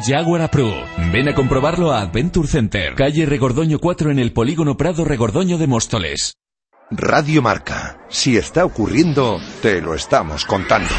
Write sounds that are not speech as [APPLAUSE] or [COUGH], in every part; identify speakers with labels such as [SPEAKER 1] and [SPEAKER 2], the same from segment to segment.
[SPEAKER 1] Jaguar Pro. Ven a comprobarlo a Adventure Center, calle Regordoño 4 en el Polígono Prado Regordoño de Móstoles.
[SPEAKER 2] Radio Marca. Si está ocurriendo, te lo estamos contando.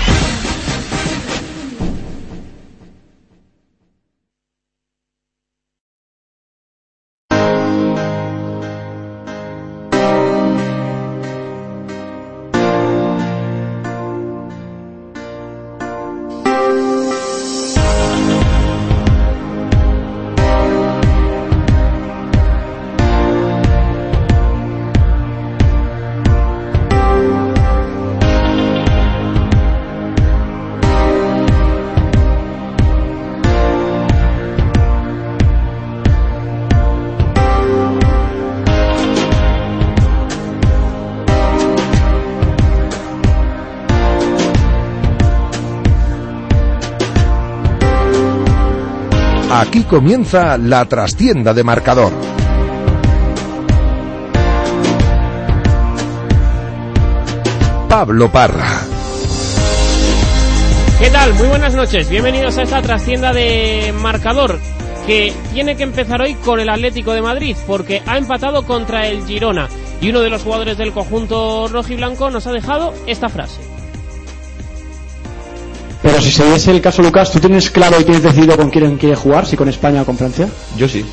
[SPEAKER 2] Comienza la trastienda de marcador. Pablo Parra.
[SPEAKER 3] ¿Qué tal? Muy buenas noches. Bienvenidos a esta trastienda de marcador que tiene que empezar hoy con el Atlético de Madrid porque ha empatado contra el Girona y uno de los jugadores del conjunto rojiblanco nos ha dejado esta frase.
[SPEAKER 4] Pero si se diese el caso, Lucas, ¿tú tienes claro y tienes decidido con quién quiere jugar? ¿Si con España o con Francia?
[SPEAKER 5] Yo sí.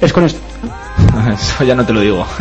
[SPEAKER 4] Es con esto. [LAUGHS]
[SPEAKER 5] Eso ya no te lo digo. [LAUGHS]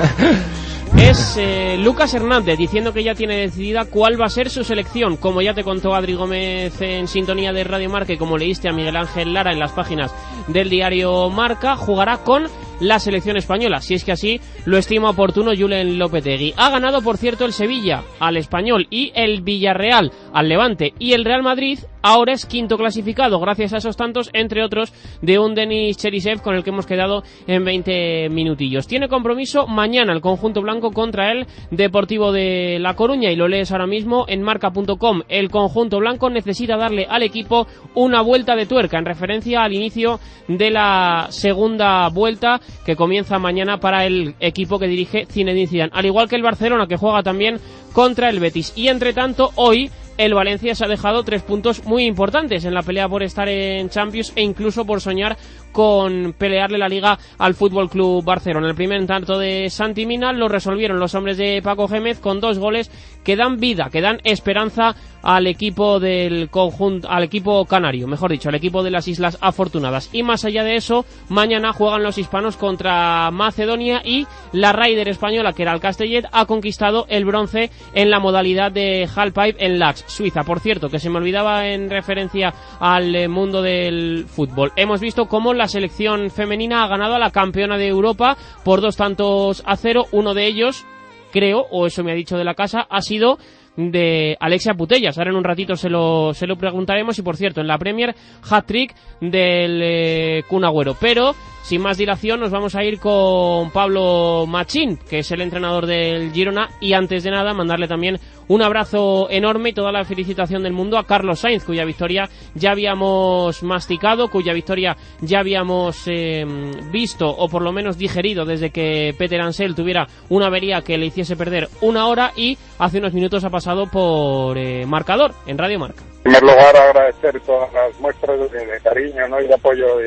[SPEAKER 3] Es eh, Lucas Hernández diciendo que ya tiene decidida cuál va a ser su selección. Como ya te contó Adri Gómez en sintonía de Radio Marca y como leíste a Miguel Ángel Lara en las páginas del diario Marca, jugará con la selección española. Si es que así lo estima oportuno Julen Lopetegui. Ha ganado, por cierto, el Sevilla al Español y el Villarreal al Levante y el Real Madrid ahora es quinto clasificado gracias a esos tantos, entre otros, de un Denis Cherisev con el que hemos quedado en 20 minutillos. Tiene compromiso mañana el conjunto blanco contra el Deportivo de La Coruña y lo lees ahora mismo en marca.com. El conjunto blanco necesita darle al equipo una vuelta de tuerca en referencia al inicio de la segunda vuelta que comienza mañana para el equipo que dirige Zinedine Zidane, al igual que el Barcelona que juega también contra el Betis. Y entre tanto, hoy el Valencia se ha dejado tres puntos muy importantes en la pelea por estar en Champions e incluso por soñar con pelearle la liga al Fútbol Club Barcelona. El primer tanto de Santi Mina lo resolvieron los hombres de Paco Gémez con dos goles que dan vida, que dan esperanza al equipo del conjunto, al equipo canario, mejor dicho, al equipo de las Islas Afortunadas. Y más allá de eso, mañana juegan los hispanos contra Macedonia y la Raider española, que era el Castellet, ha conquistado el bronce en la modalidad de halfpipe en Lax, Suiza. Por cierto, que se me olvidaba en referencia al eh, mundo del fútbol. Hemos visto cómo la selección femenina ha ganado a la campeona de Europa por dos tantos a cero. Uno de ellos, creo, o eso me ha dicho de la casa, ha sido de Alexia Putellas. Ahora en un ratito se lo, se lo preguntaremos y por cierto, en la Premier, hat-trick del eh, Kun. Pero, sin más dilación, nos vamos a ir con Pablo Machín, que es el entrenador del Girona. Y antes de nada mandarle también un abrazo enorme y toda la felicitación del mundo a Carlos Sainz, cuya victoria ya habíamos masticado, cuya victoria ya habíamos eh, visto o por lo menos digerido desde que Peter Ansel tuviera una avería que le hiciese perder una hora. Y hace unos minutos ha pasado por eh, marcador en Radio Marca.
[SPEAKER 6] En primer lugar, agradecer todas las muestras de, cariño y de apoyo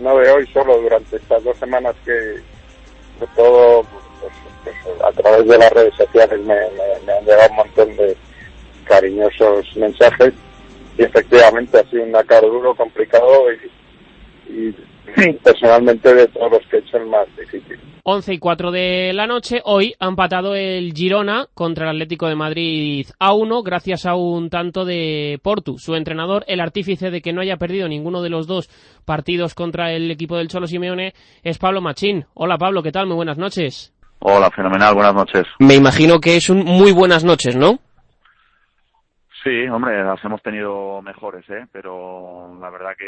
[SPEAKER 6] no de hoy solo, durante estas dos semanas que de todo pues, pues, a través de las redes sociales me, me- me han llegado un montón de cariñosos mensajes y efectivamente ha sido un Dakar duro, complicado y, y personalmente de todos los que he hecho el más difícil.
[SPEAKER 3] 11 y 4 de la noche. Hoy ha empatado el Girona contra el Atlético de Madrid a 1 gracias a un tanto de Portu, su entrenador, el artífice de que no haya perdido ninguno de los dos partidos contra el equipo del Cholo Simeone es Pablo Machín. Hola Pablo, ¿qué tal? Muy buenas noches.
[SPEAKER 7] Hola, fenomenal, buenas noches.
[SPEAKER 3] Me imagino que es un muy buenas noches, ¿no?
[SPEAKER 7] Sí, hombre, las hemos tenido mejores, ¿eh? Pero la verdad que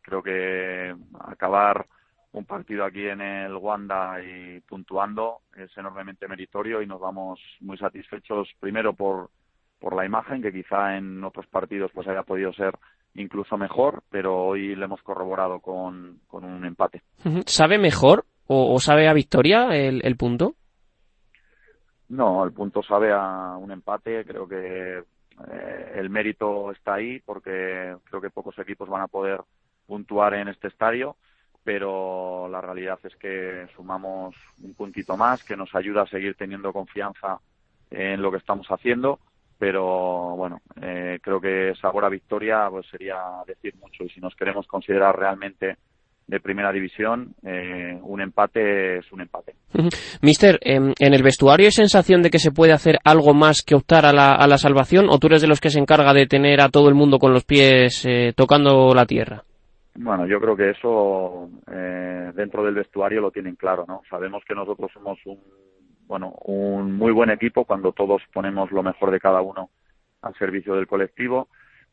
[SPEAKER 7] creo que acabar un partido aquí en el Wanda y puntuando es enormemente meritorio y nos vamos muy satisfechos primero por por la imagen que quizá en otros partidos pues haya podido ser incluso mejor, pero hoy le hemos corroborado con, con un empate.
[SPEAKER 3] ¿Sabe mejor o, o sabe a victoria el, el punto?
[SPEAKER 7] No, el punto sabe a un empate. Creo que eh, el mérito está ahí porque creo que pocos equipos van a poder puntuar en este estadio, pero la realidad es que sumamos un puntito más que nos ayuda a seguir teniendo confianza en lo que estamos haciendo, pero bueno, eh, creo que sabor a victoria pues sería decir mucho y si nos queremos considerar realmente de primera división, eh, un empate es un empate.
[SPEAKER 3] Mister, em, ¿en el vestuario hay sensación de que se puede hacer algo más que optar a la, a la salvación o tú eres de los que se encarga de tener a todo el mundo con los pies eh, tocando la tierra?
[SPEAKER 7] Bueno, yo creo que eso eh, dentro del vestuario lo tienen claro, ¿no? Sabemos que nosotros somos un bueno un muy buen equipo cuando todos ponemos lo mejor de cada uno al servicio del colectivo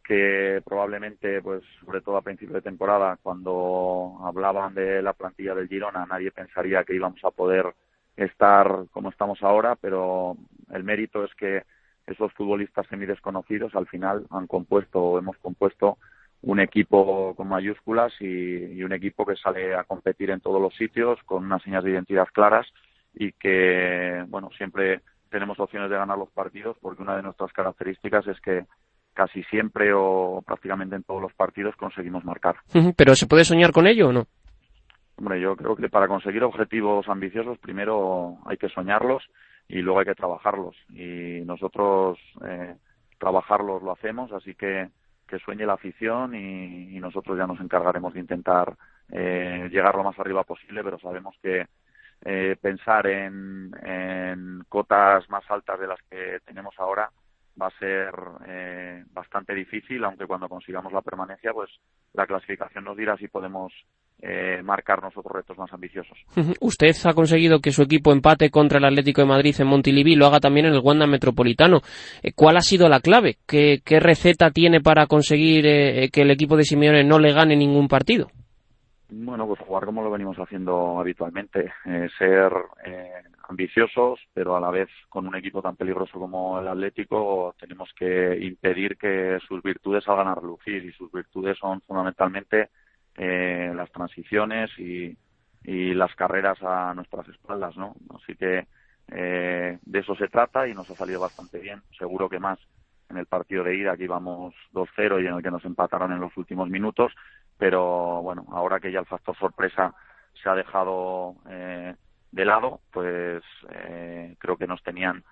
[SPEAKER 7] que probablemente, pues, sobre todo a principio de temporada, cuando hablaban de la plantilla del Girona, nadie pensaría que íbamos a poder estar como estamos ahora, pero el mérito es que esos futbolistas semi desconocidos al final han compuesto o hemos compuesto un equipo con mayúsculas y, y, un equipo que sale a competir en todos los sitios con unas señas de identidad claras y que, bueno, siempre tenemos opciones de ganar los partidos porque una de nuestras características es que casi siempre o prácticamente en todos los partidos conseguimos marcar.
[SPEAKER 3] ¿Pero se puede soñar con ello o no?
[SPEAKER 7] Hombre, yo creo que para conseguir objetivos ambiciosos primero hay que soñarlos y luego hay que trabajarlos. Y nosotros eh, trabajarlos lo hacemos, así que que sueñe la afición y, nosotros ya nos encargaremos de intentar eh, llegar lo más arriba posible, pero sabemos que eh, pensar en, en cotas más altas de las que tenemos ahora va a ser eh, bastante difícil, aunque cuando consigamos la permanencia, pues la clasificación nos dirá si podemos eh, marcarnos otros retos más ambiciosos.
[SPEAKER 3] Usted ha conseguido que su equipo empate contra el Atlético de Madrid en Montilivi y lo haga también en el Wanda Metropolitano. Eh, ¿Cuál ha sido la clave? ¿Qué, qué receta tiene para conseguir eh, que el equipo de Simeone no le gane ningún partido?
[SPEAKER 7] Bueno, pues jugar como lo venimos haciendo habitualmente, eh, ser eh, ambiciosos, pero a la vez con un equipo tan peligroso como el Atlético tenemos que impedir que sus virtudes salgan a relucir y sus virtudes son fundamentalmente eh, las transiciones y, y, las carreras a nuestras espaldas, ¿no? Así que eh, de eso se trata y nos ha salido bastante bien, seguro que más en el partido de ida, que íbamos 2-0 y en el que nos empataron en los últimos minutos, pero bueno, ahora que ya el factor sorpresa se ha dejado eh, de lado, pues eh, creo que nos tenían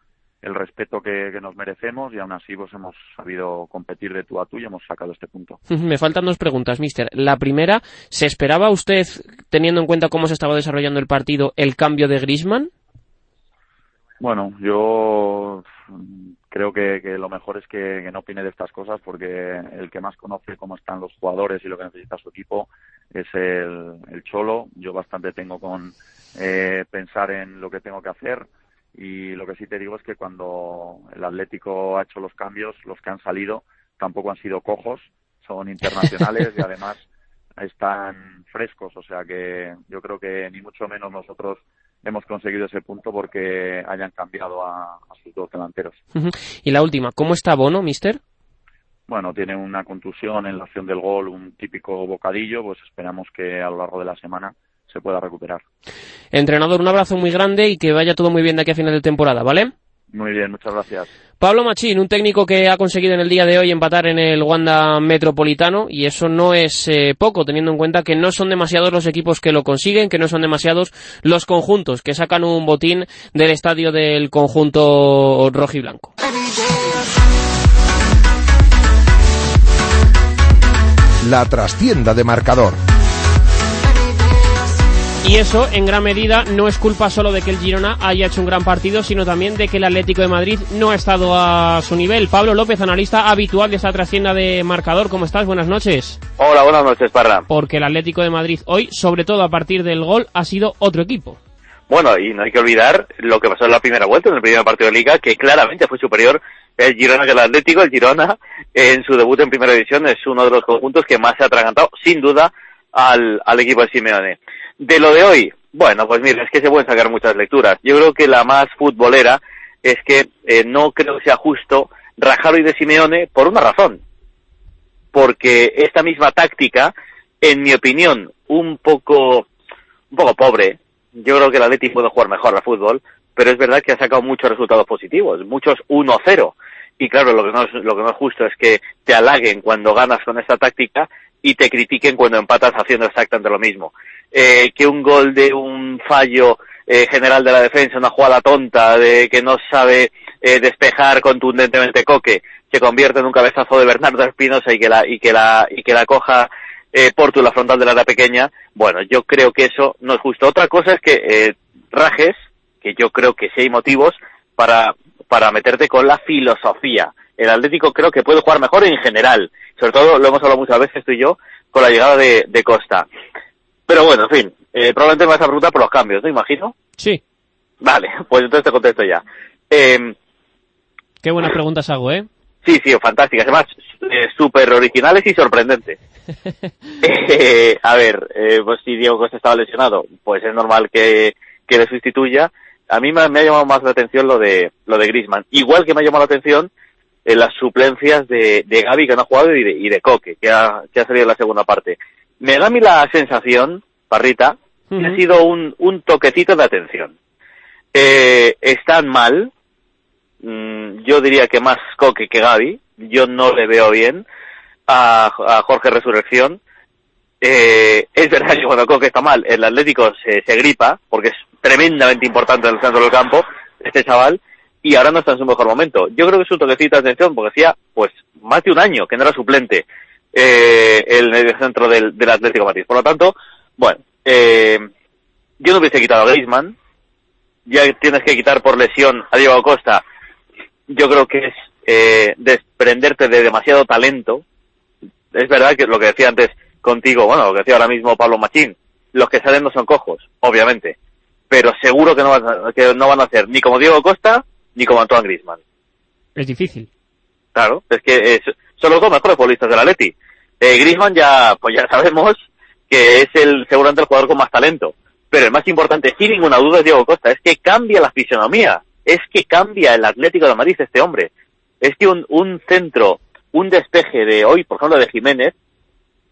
[SPEAKER 7] el respeto que, que, nos merecemos y aún así pues hemos sabido competir de tú a tú y hemos sacado este punto.
[SPEAKER 3] Me faltan dos preguntas, mister. La primera, ¿se esperaba usted, teniendo en cuenta cómo se estaba desarrollando el partido, el cambio de Grisman?
[SPEAKER 7] Bueno, yo creo que, que lo mejor es que, que, no opine de estas cosas porque el que más conoce cómo están los jugadores y lo que necesita su equipo es el, el Cholo. Yo bastante tengo con eh, pensar en lo que tengo que hacer y lo que sí te digo es que cuando el Atlético ha hecho los cambios, los que han salido tampoco han sido cojos, son internacionales y [LAUGHS] además están frescos, o sea que yo creo que ni mucho menos nosotros hemos conseguido ese punto porque hayan cambiado a, a sus dos delanteros.
[SPEAKER 3] Uh -huh. Y la última, ¿cómo está Bono, mister?
[SPEAKER 7] Bueno, tiene una contusión en la acción del gol, un típico bocadillo, pues esperamos que a lo largo de la semana se pueda recuperar.
[SPEAKER 3] Entrenador, un abrazo muy grande y que vaya todo muy bien de aquí a final de temporada, ¿vale?
[SPEAKER 7] Muy bien, muchas gracias.
[SPEAKER 3] Pablo Machín, un técnico que ha conseguido en el día de hoy empatar en el Wanda Metropolitano y eso no es eh, poco, teniendo en cuenta que no son demasiados los equipos que lo consiguen, que no son demasiados los conjuntos que sacan un botín del estadio del conjunto rojiblanco.
[SPEAKER 2] La trastienda de marcador.
[SPEAKER 3] Y eso, en gran medida, no es culpa solo de que el Girona haya hecho un gran partido, sino también de que el Atlético de Madrid no ha estado a su nivel. Pablo López, analista habitual de esta trascienda de marcador, ¿cómo estás? Buenas noches.
[SPEAKER 8] Hola, buenas noches, Parra.
[SPEAKER 3] Porque el Atlético de Madrid hoy, sobre todo a partir del gol, ha sido otro equipo.
[SPEAKER 8] Bueno, y no hay que olvidar lo que pasó en la primera vuelta, en el primer partido de Liga, que claramente fue superior el Girona que el Atlético. El Girona, en su debut en primera división, es uno de los conjuntos que más se ha atragantado, sin duda, al, al equipo de Simeone. De lo de hoy, bueno, pues mira, es que se pueden sacar muchas lecturas. Yo creo que la más futbolera es que eh, no creo que sea justo rajar hoy de Simeone por una razón. Porque esta misma táctica, en mi opinión, un poco, un poco pobre. Yo creo que el Atleti puede jugar mejor al fútbol, pero es verdad que ha sacado muchos resultados positivos, muchos 1-0. Y claro, lo que, no es, lo que no es justo es que te halaguen cuando ganas con esta táctica y te critiquen cuando empatas haciendo exactamente lo mismo. Eh, que un gol de un fallo eh, general de la defensa, una jugada tonta de que no sabe eh, despejar contundentemente Coque, se convierte en un cabezazo de Bernardo Espinosa y que la y que la y que la coja eh, Portu la frontal de la área pequeña. Bueno, yo creo que eso no es justo. Otra cosa es que eh, rajes, que yo creo que sí hay motivos para para meterte con la filosofía. El Atlético creo que puede jugar mejor en general. Sobre todo, lo hemos hablado muchas veces tú y yo, con la llegada de, de Costa. Pero bueno, en fin, eh, probablemente me vas a preguntar por los cambios, ¿no? Imagino.
[SPEAKER 3] Sí.
[SPEAKER 8] Vale, [LAUGHS] pues entonces te contesto ya. Eh,
[SPEAKER 3] Qué buenas preguntas hago, ¿eh?
[SPEAKER 8] sí, sí, fantásticas. Además, eh, súper originales y sorprendentes. [LAUGHS] Eh, a ver, eh, pues si Diego Costa estaba lesionado, pues es normal que, que le sustituya. A mí me, me ha llamado más la atención lo de lo de Griezmann. Igual que me ha llamado la atención eh, las suplencias de, de Gaby que no ha jugado y de, y de Coque, que ha, que ha salido en la segunda parte. Me da a mí la sensación, Parrita, que ha sido un, un toquecito de atención. Eh, están mal, mm, yo diría que más Coque que Gaby, yo no le veo bien a, a Jorge Resurrección. Eh, es verdad que cuando Coque está mal, el Atlético se, se gripa, porque es tremendamente importante en el centro del campo, este chaval, y ahora no está en su mejor momento. Yo creo que es un toquecito de atención, porque hacía, pues, más de un año que no era suplente eh, el medio centro del, del Atlético de Madrid. Por lo tanto, bueno, eh, yo no hubiese quitado a Griezmann, ya tienes que quitar por lesión a Diego Costa, yo creo que es eh, desprenderte de demasiado talento. Es verdad que lo que decía antes contigo, bueno, lo que decía ahora mismo Pablo Machín, los que salen no son cojos, obviamente, pero seguro que no van a, que no van a ser ni como Diego Costa ni como Antoine Griezmann.
[SPEAKER 3] Es difícil.
[SPEAKER 8] Claro, es que es- son los dos mejores futbolistas del Atleti. Eh, Griezmann ya, pues ya sabemos que es el seguramente el jugador con más talento. Pero el más importante, sin ninguna duda, es Diego Costa. Es que cambia la fisonomía. Es que cambia el Atlético de Madrid este hombre. Es que un, un centro, un despeje de hoy, por ejemplo, de Jiménez,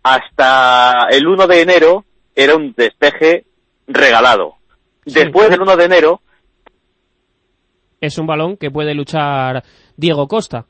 [SPEAKER 8] hasta el 1 de enero era un despeje regalado. Después del 1 de enero,
[SPEAKER 3] Es un balón que puede luchar Diego Costa.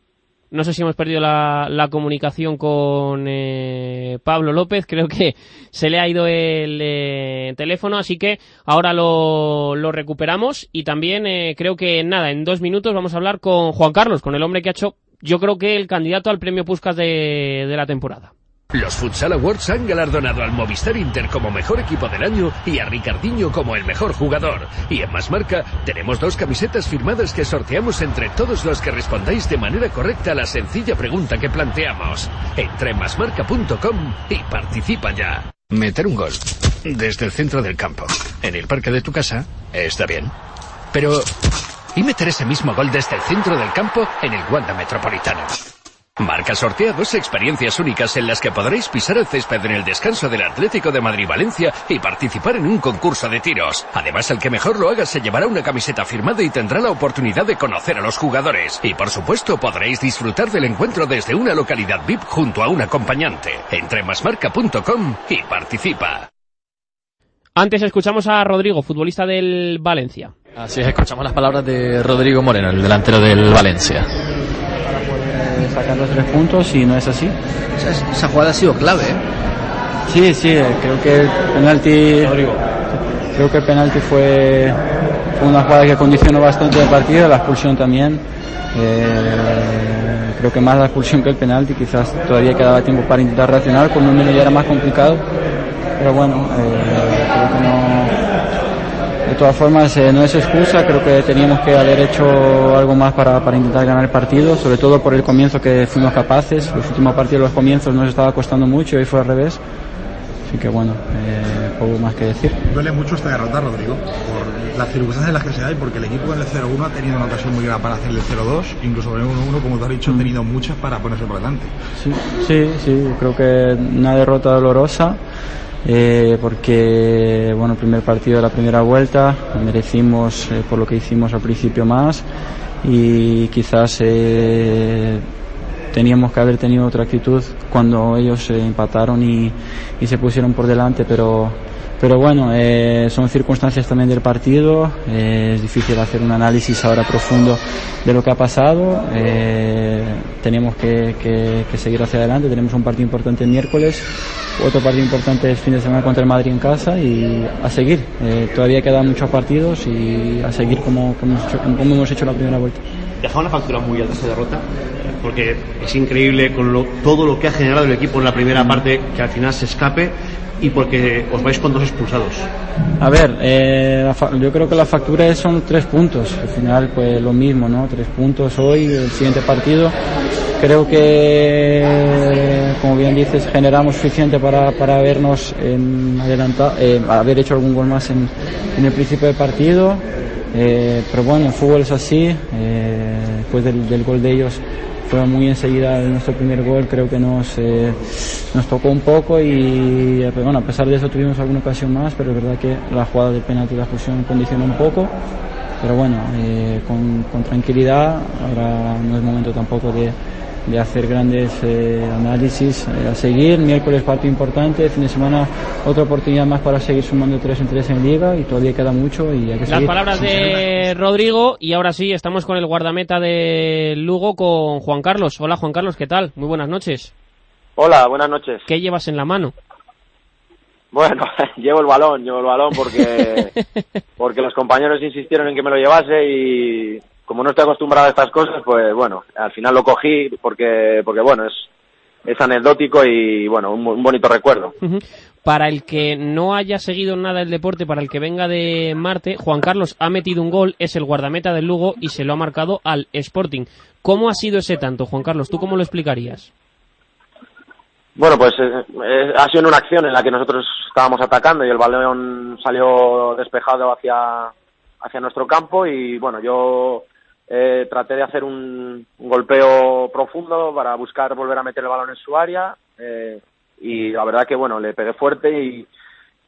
[SPEAKER 3] No sé si hemos perdido la, comunicación con eh, Pablo López. Creo que se le ha ido el eh, teléfono, así que ahora lo, recuperamos. Y también eh, creo que nada, en dos minutos vamos a hablar con Juan Carlos, con el hombre que ha hecho, yo creo que el candidato al premio Puskas de, de la temporada.
[SPEAKER 9] Los Futsal Awards han galardonado al Movistar Inter como mejor equipo del año y a Ricardiño como el mejor jugador. Y en Más Marca tenemos dos camisetas firmadas que sorteamos entre todos los que respondáis de manera correcta a la sencilla pregunta que planteamos. Entra en masmarca.com y participa ya. Meter un gol desde el centro del campo, en el parque de tu casa, está bien. Pero, ¿y meter ese mismo gol desde el centro del campo en el Wanda Metropolitano? Marca sortea dos experiencias únicas en las que podréis pisar el césped en el descanso del Atlético de Madrid-Valencia y participar en un concurso de tiros. Además, el que mejor lo haga se llevará una camiseta firmada y tendrá la oportunidad de conocer a los jugadores. Y por supuesto, podréis disfrutar del encuentro desde una localidad VIP junto a un acompañante. Entra en masmarca.com y participa.
[SPEAKER 3] Antes escuchamos a Rodrigo, futbolista del Valencia.
[SPEAKER 10] Así es, escuchamos las palabras de Rodrigo Moreno, el delantero del Valencia.
[SPEAKER 4] Eh, sacar los tres puntos y no es así.
[SPEAKER 11] Esa, esa jugada ha sido clave, ¿eh?
[SPEAKER 4] Sí, sí, eh, creo que el penalti, creo que el penalti fue, fue una jugada que condicionó bastante el partido, la expulsión también. Eh, creo que más la expulsión que el penalti, quizás todavía quedaba tiempo para intentar reaccionar, con un ya era más complicado, pero bueno, eh, creo que no. De todas formas, eh, no es excusa, creo que teníamos que haber hecho algo más para, para intentar ganar el partido, sobre todo por el comienzo que fuimos capaces. Los últimos partidos, los comienzos nos estaba costando mucho y fue al revés. Así que bueno, eh, poco más que decir.
[SPEAKER 12] Duele mucho esta derrota, Rodrigo, por las circunstancias en las que se da y porque el equipo con el 0-1 ha tenido una ocasión muy grande para hacer el 0-2, incluso con el 1-1, como tú has dicho, ha tenido muchas para ponerse por delante.
[SPEAKER 4] Sí, sí, sí, creo que una derrota dolorosa. Eh, porque bueno, el primer partido de la primera vuelta merecimos eh, por lo que hicimos al principio más y quizás eh, teníamos que haber tenido otra actitud cuando ellos eh, empataron y, y se pusieron por delante, pero pero bueno, eh, son circunstancias también del partido, eh, es difícil hacer un análisis ahora profundo de lo que ha pasado, eh, tenemos que, que, seguir hacia adelante, tenemos un partido importante el miércoles, otro partido importante el fin de semana contra el Madrid en casa y a seguir, eh, todavía quedan muchos partidos y a seguir como, como, como hemos hecho la primera vuelta.
[SPEAKER 13] Deja una factura muy alta esa derrota, porque es increíble con lo, todo lo que ha generado el equipo en la primera parte que al final se escape y porque os vais con dos expulsados.
[SPEAKER 4] A ver, eh, yo creo que la factura son tres puntos. Al final, pues lo mismo, ¿no? Tres puntos hoy, el siguiente partido. Creo que, como bien dices, generamos suficiente para, para habernos en adelantado, eh, haber hecho algún gol más en, en el principio del partido. Eh, pero bueno, el fútbol es así. Eh, después del, del gol de ellos fue muy enseguida nuestro primer gol, creo que nos, eh, nos tocó un poco y bueno, a pesar de eso tuvimos alguna ocasión más, pero es verdad que la jugada del penalti y la fusión condicionó un poco. Pero bueno, eh, con, con, tranquilidad, ahora no es momento tampoco de, de hacer grandes eh, análisis eh, a seguir. Miércoles partido importante, fin de semana otra oportunidad más para seguir sumando tres en tres en liga y todavía queda mucho y hay que
[SPEAKER 3] Las
[SPEAKER 4] seguir.
[SPEAKER 3] palabras de Rodrigo y ahora sí, estamos con el guardameta de Lugo con Juan Carlos. Hola Juan Carlos, ¿qué tal? Muy buenas noches.
[SPEAKER 14] Hola, buenas noches.
[SPEAKER 3] ¿Qué llevas en la mano?
[SPEAKER 14] Bueno, [LAUGHS] llevo el balón, llevo el balón porque [LAUGHS] porque los compañeros insistieron en que me lo llevase y como no estoy acostumbrado a estas cosas, pues bueno, al final lo cogí porque porque bueno, es es anecdótico y bueno, un, un bonito recuerdo.
[SPEAKER 3] Uh -huh. Para el que no haya seguido nada el deporte, para el que venga de Marte, Juan Carlos ha metido un gol, es el guardameta del Lugo y se lo ha marcado al Sporting. ¿Cómo ha sido ese tanto, Juan Carlos? ¿Tú cómo lo explicarías?
[SPEAKER 14] Bueno, pues eh, eh, ha sido una acción en la que nosotros estábamos atacando y el balón salió despejado hacia, hacia nuestro campo y bueno, yo eh, traté de hacer un, un, golpeo profundo para buscar volver a meter el balón en su área eh, y la verdad que bueno, le pegué fuerte y,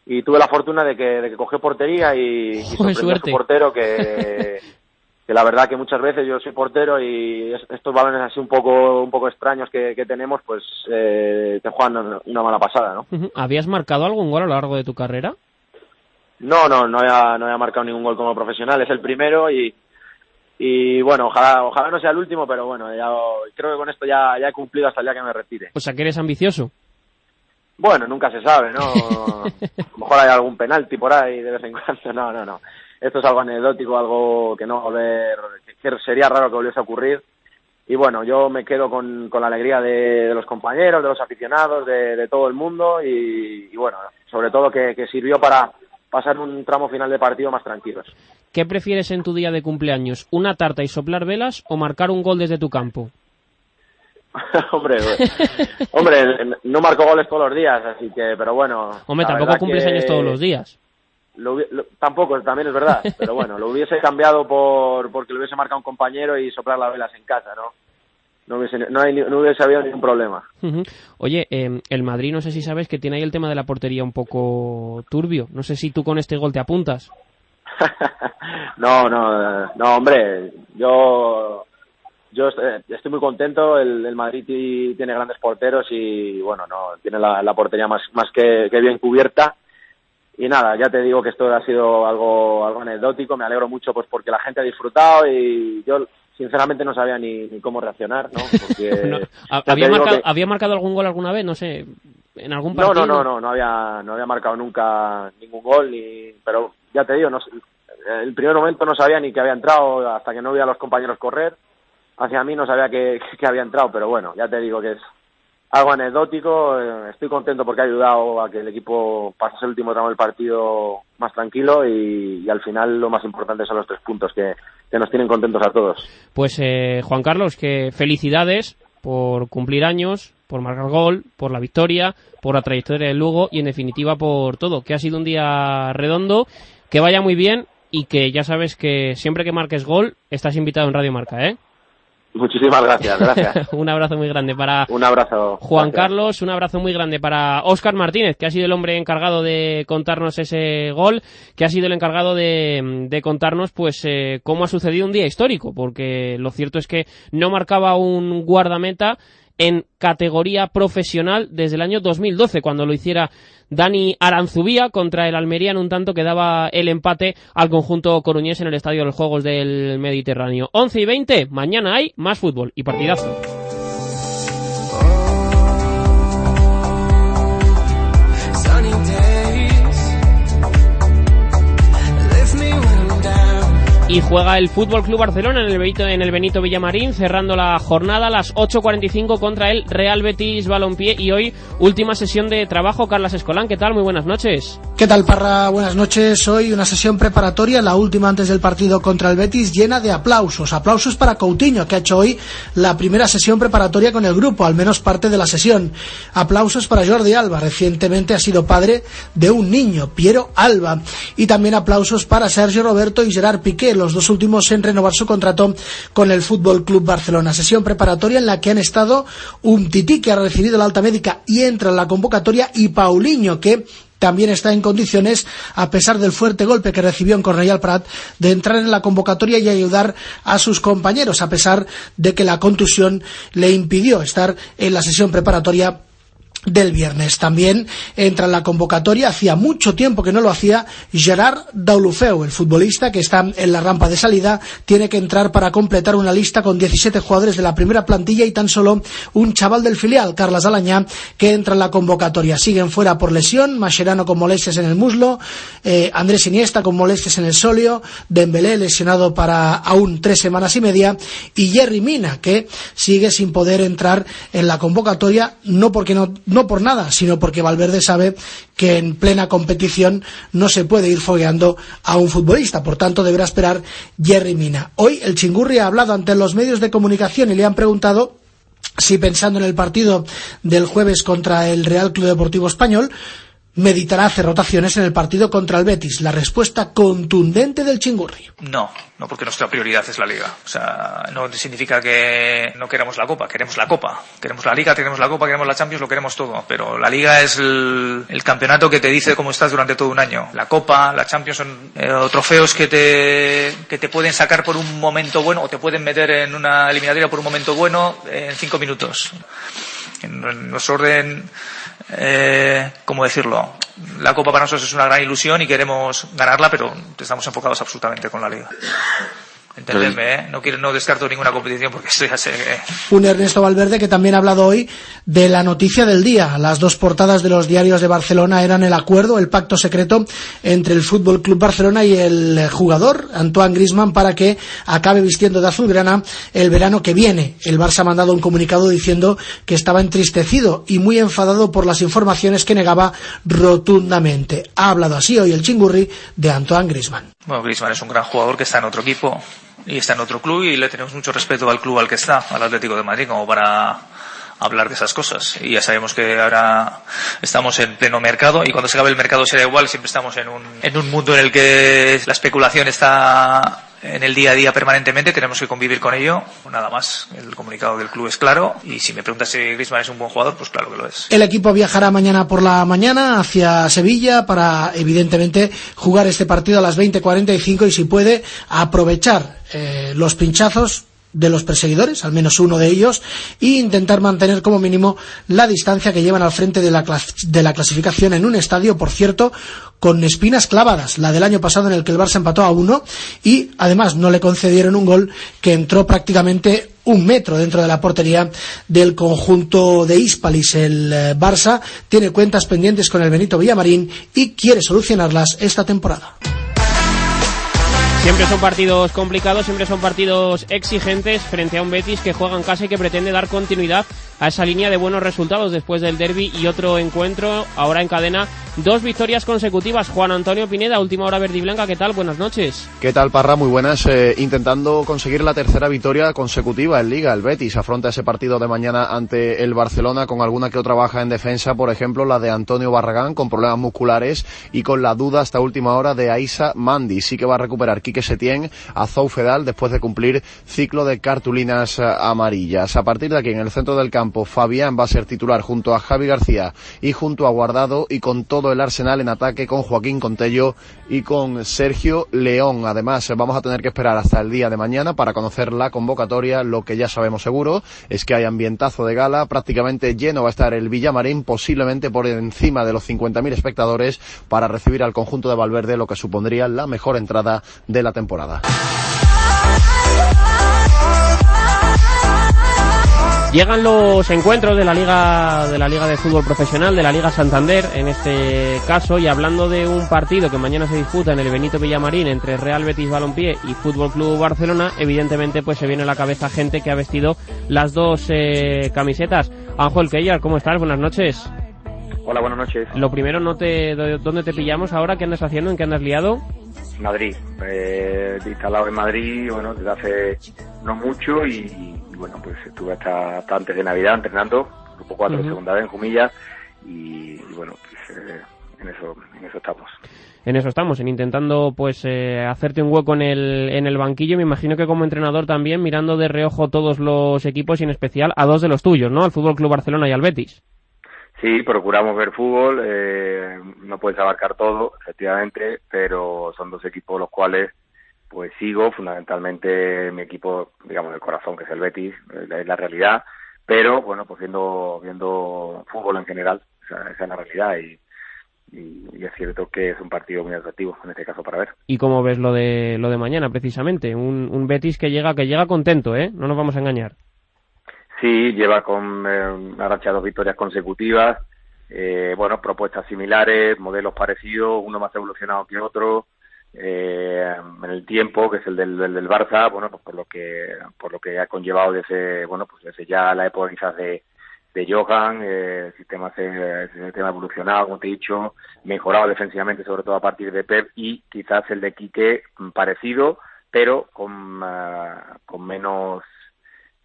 [SPEAKER 14] y tuve la fortuna de que, de que cogió portería y, y [LAUGHS] sorprendió a su portero que, [LAUGHS] que la verdad que muchas veces yo soy portero y estos balones así un poco un poco extraños que, que tenemos pues eh, te juegan una mala pasada ¿no?
[SPEAKER 3] Uh -huh. ¿habías marcado algún gol a lo largo de tu carrera?
[SPEAKER 14] no no no había, no había marcado ningún gol como profesional es el primero y y bueno ojalá ojalá no sea el último pero bueno ya creo que con esto ya ya he cumplido hasta el día que me retire
[SPEAKER 3] o sea que eres ambicioso
[SPEAKER 14] bueno nunca se sabe no [LAUGHS] a lo mejor hay algún penalti por ahí de vez en cuando no no no esto es algo anecdótico, algo que no volver, que sería raro que volviese a ocurrir. Y bueno, yo me quedo con, con la alegría de, de, los compañeros, de los aficionados, de, de todo el mundo y, y, bueno, sobre todo que, que sirvió para pasar un tramo final de partido más tranquilos.
[SPEAKER 3] ¿Qué prefieres en tu día de cumpleaños? ¿Una tarta y soplar velas o marcar un gol desde tu campo? [LAUGHS]
[SPEAKER 14] hombre, hombre, no marco goles todos los días, así que, pero bueno.
[SPEAKER 3] Hombre, tampoco cumples
[SPEAKER 14] que...
[SPEAKER 3] años todos los días.
[SPEAKER 14] Lo, lo, tampoco, también es verdad, [LAUGHS] pero bueno, lo hubiese cambiado por porque lo hubiese marcado un compañero y soplar las velas en casa, ¿no? No hubiese, no, hay, no hubiese habido ningún problema.
[SPEAKER 3] Uh -huh. Oye, eh, el Madrid, no sé si sabes que tiene ahí el tema de la portería un poco turbio. No sé si tú con este gol te apuntas. [LAUGHS]
[SPEAKER 14] no, no, no, hombre, yo yo estoy muy contento. El, el, Madrid tiene grandes porteros y bueno, no tiene la, la portería más más que, que bien cubierta y nada, ya te digo que esto ha sido algo, algo anecdótico, me alegro mucho pues porque la gente ha disfrutado y yo sinceramente no sabía ni, ni cómo reaccionar, ¿no? Porque [LAUGHS]
[SPEAKER 3] no, ¿había, marcado, que... ¿Había marcado algún gol alguna vez? No sé, en algún partido.
[SPEAKER 14] No, no, no, no, no había, no había marcado nunca ningún gol, ni, pero ya te digo, no, el primer momento no sabía ni que había entrado hasta que no vi a los compañeros correr. Hacia mí no sabía que, [LAUGHS] que había entrado, pero bueno, ya te digo que es, algo anecdótico. Eh, estoy contento porque ha ayudado a que el equipo pasase el último tramo del partido más tranquilo y, al final lo más importante son los tres puntos que, que nos tienen contentos a todos.
[SPEAKER 3] Pues eh, Juan Carlos, que felicidades por cumplir años, por marcar gol, por la victoria, por la trayectoria del Lugo y en definitiva por todo. Que ha sido un día redondo, que vaya muy bien y que ya sabes que siempre que marques gol estás invitado en Radio Marca, ¿eh?
[SPEAKER 14] Muchísimas gracias, gracias. [LAUGHS]
[SPEAKER 3] un abrazo muy grande para
[SPEAKER 14] un abrazo,
[SPEAKER 3] Juan gracias. Carlos, un abrazo muy grande para Óscar Martínez, que ha sido el hombre encargado de contarnos ese gol, que ha sido el encargado de, de contarnos pues eh, cómo ha sucedido un día histórico, porque lo cierto es que no marcaba un guardameta en categoría profesional desde el año 2012, cuando lo hiciera Dani Aranzubía contra el Almería en un tanto que daba el empate al conjunto coruñés en el Estadio de los Juegos del Mediterráneo. 11 y 20, mañana hay más fútbol y partidazo. Y juega el Fútbol Club Barcelona en el Benito, en el Benito Villamarín, cerrando la jornada a las 8.45 contra el Real Betis Balompié y hoy última sesión de trabajo. Carlas Escolán, ¿qué tal? Muy buenas noches.
[SPEAKER 15] ¿Qué tal, Parra? Buenas noches. Hoy una sesión preparatoria, la última antes del partido contra el Betis, llena de aplausos. Aplausos para Coutinho, que ha hecho hoy la primera sesión preparatoria con el grupo, al menos parte de la sesión. Aplausos para Jordi Alba, recientemente ha sido padre de un niño, Piero Alba. Y también aplausos para Sergio Roberto y Gerard Piqué, los dos últimos en renovar su contrato con el Fútbol Club Barcelona. Sesión preparatoria en la que han estado un Tití que ha recibido la alta médica y entra en la convocatoria y Paulinho que también está en condiciones, a pesar del fuerte golpe que recibió en Cornellal Prat, de entrar en la convocatoria y ayudar a sus compañeros, a pesar de que la contusión le impidió estar en la sesión preparatoria del viernes. También entra en la convocatoria, hacía mucho tiempo que no lo hacía, Gerard Daulufeu, el futbolista que está en la rampa de salida, tiene que entrar para completar una lista con 17 jugadores de la primera plantilla y tan solo un chaval del filial, Carlas Alañá, que entra en la convocatoria. Siguen fuera por lesión, Mascherano con molestias en el muslo, eh, Andrés Iniesta con molestias en el solio, Dembélé lesionado para aún tres semanas y media y Jerry Mina, que sigue sin poder entrar en la convocatoria, no porque no no por nada, sino porque Valverde sabe que en plena competición no se puede ir fogueando a un futbolista, por tanto deberá esperar Jerry Mina. Hoy el Chingurri ha hablado ante los medios de comunicación y le han preguntado si pensando en el partido del jueves contra el Real Club Deportivo Español meditará hacer rotaciones en el partido contra el Betis. La respuesta contundente del Chingurri.
[SPEAKER 16] No, no porque nuestra prioridad es la Liga. O sea, no significa que no queremos la Copa, queremos la Copa. Queremos la Liga, queremos la Copa, queremos la Champions, lo queremos todo. Pero la Liga es el, campeonato que te dice cómo estás durante todo un año. La Copa, la Champions son eh, trofeos que te, que te pueden sacar por un momento bueno o te pueden meter en una eliminatoria por un momento bueno en cinco minutos. en nuestro orden eh, ¿cómo decirlo? La Copa para nosotros es una gran ilusión y queremos ganarla, pero estamos enfocados absolutamente con la Liga. Entendedme, ¿eh? no, quiero, no descarto ninguna competición porque esto ya sé
[SPEAKER 15] Un Ernesto Valverde que también ha hablado hoy de la noticia del día. Las dos portadas de los diarios de Barcelona eran el acuerdo, el pacto secreto entre el Fútbol Club Barcelona y el jugador Antoine Griezmann para que acabe vistiendo de azulgrana el verano que viene. El Barça ha mandado un comunicado diciendo que estaba entristecido y muy enfadado por las informaciones que negaba rotundamente. Ha hablado así hoy el chingurri de Antoine Griezmann.
[SPEAKER 16] Bueno, Griezmann es un gran jugador que está en otro equipo y está en otro club y le tenemos mucho respeto al club al que está, al Atlético de Madrid, como para hablar de esas cosas. Y ya sabemos que ahora estamos en pleno mercado y cuando se acabe el mercado será igual, siempre estamos en un, en un mundo en el que la especulación está en el día a día permanentemente, tenemos que convivir con ello. Nada más, el comunicado del club es claro y si me preguntas si Griezmann es un buen jugador, pues claro que lo es.
[SPEAKER 15] El equipo viajará mañana por la mañana hacia Sevilla para, evidentemente, jugar este partido a las 20.45 y si puede, aprovechar eh, los pinchazos de los perseguidores, al menos uno de ellos, e intentar mantener como mínimo la distancia que llevan al frente de la, de la clasificación en un estadio, por cierto, con espinas clavadas, la del año pasado en el que el Barça empató a uno y además no le concedieron un gol que entró prácticamente un metro dentro de la portería del conjunto de Hispalis. El eh, Barça tiene cuentas pendientes con el Benito Villamarín y quiere solucionarlas esta temporada.
[SPEAKER 3] Siempre son partidos complicados, siempre son partidos exigentes frente a un Betis que juega en casa y que pretende dar continuidad a esa línea de buenos resultados después del derby y otro encuentro. Ahora en cadena dos victorias consecutivas. Juan Antonio Pineda, última hora verde y blanca. ¿Qué tal? Buenas noches.
[SPEAKER 17] ¿Qué tal, Parra? Muy buenas. Eh, intentando conseguir la tercera victoria consecutiva en Liga. El Betis afronta ese partido de mañana ante el Barcelona con alguna que otra baja en defensa. Por ejemplo, la de Antonio Barragán con problemas musculares y con la duda hasta última hora de Aisa Mandi. Sí que va a recuperar Quique Setién a Zoufedal después de cumplir ciclo de cartulinas eh, amarillas. A partir de aquí, en el centro del campo. Fabián va a ser titular junto a Javi García y junto a Guardado y con todo el arsenal en ataque con Joaquín Contello y con Sergio León. Además, vamos a tener que esperar hasta el día de mañana para conocer la convocatoria. Lo que ya sabemos seguro es que hay ambientazo de gala, prácticamente lleno va a estar el Villamarín, posiblemente por encima de los 50.000 espectadores para recibir al conjunto de Valverde, lo que supondría la mejor entrada de temporada.
[SPEAKER 3] Llegan los encuentros de la Liga de la Liga de Fútbol Profesional, de la Liga Santander en este caso y hablando de un partido que mañana se disputa en el Benito Villamarín entre Real Betis Balompié y Fútbol Club Barcelona, evidentemente pues se viene a la cabeza gente que ha vestido las dos eh, camisetas. Ángel Keyar, ¿cómo estás? Buenas noches.
[SPEAKER 18] Hola, buenas noches.
[SPEAKER 3] Lo primero, no te, ¿dónde te pillamos ahora? ¿Qué andas haciendo? ¿En qué andas liado?
[SPEAKER 18] Madrid. Eh, instalado en Madrid, bueno, desde hace no mucho y, bueno, pues estuve hasta, antes de Navidad entrenando, grupo 4 de segunda vez en Jumilla y, bueno, pues eh, en, eso, en eso estamos.
[SPEAKER 3] En eso estamos, en intentando pues eh, hacerte un hueco en el, en el banquillo. Me imagino que como entrenador también mirando de reojo todos los equipos y en especial a dos de los tuyos, ¿no? Al Fútbol Club Barcelona y al Betis.
[SPEAKER 18] Sí, procuramos ver fútbol, eh, no puedes abarcar todo, efectivamente, pero son dos equipos los cuales pues sigo, fundamentalmente mi equipo, digamos, del corazón, que es el Betis, es la realidad, pero bueno, pues viendo, viendo fútbol en general, esa, es la realidad y, y, es cierto que es un partido muy atractivo en este caso para ver.
[SPEAKER 3] ¿Y cómo ves lo de lo de mañana precisamente? Un, un Betis que llega que llega contento, ¿eh? No nos vamos a engañar.
[SPEAKER 18] Sí, lleva con eh, una racha de dos victorias consecutivas, eh, bueno, propuestas similares, modelos parecidos, uno más evolucionado que otro, eh, en el tiempo, que es el del, del, Barça, bueno, pues por lo que, por lo que ha conllevado desde, bueno, pues desde ya la época quizás de, de Johan, eh, el sistema, el sistema evolucionado, como te he dicho, mejorado defensivamente, sobre todo a partir de Pep, y quizás el de Quique mm, parecido, pero con, uh, con menos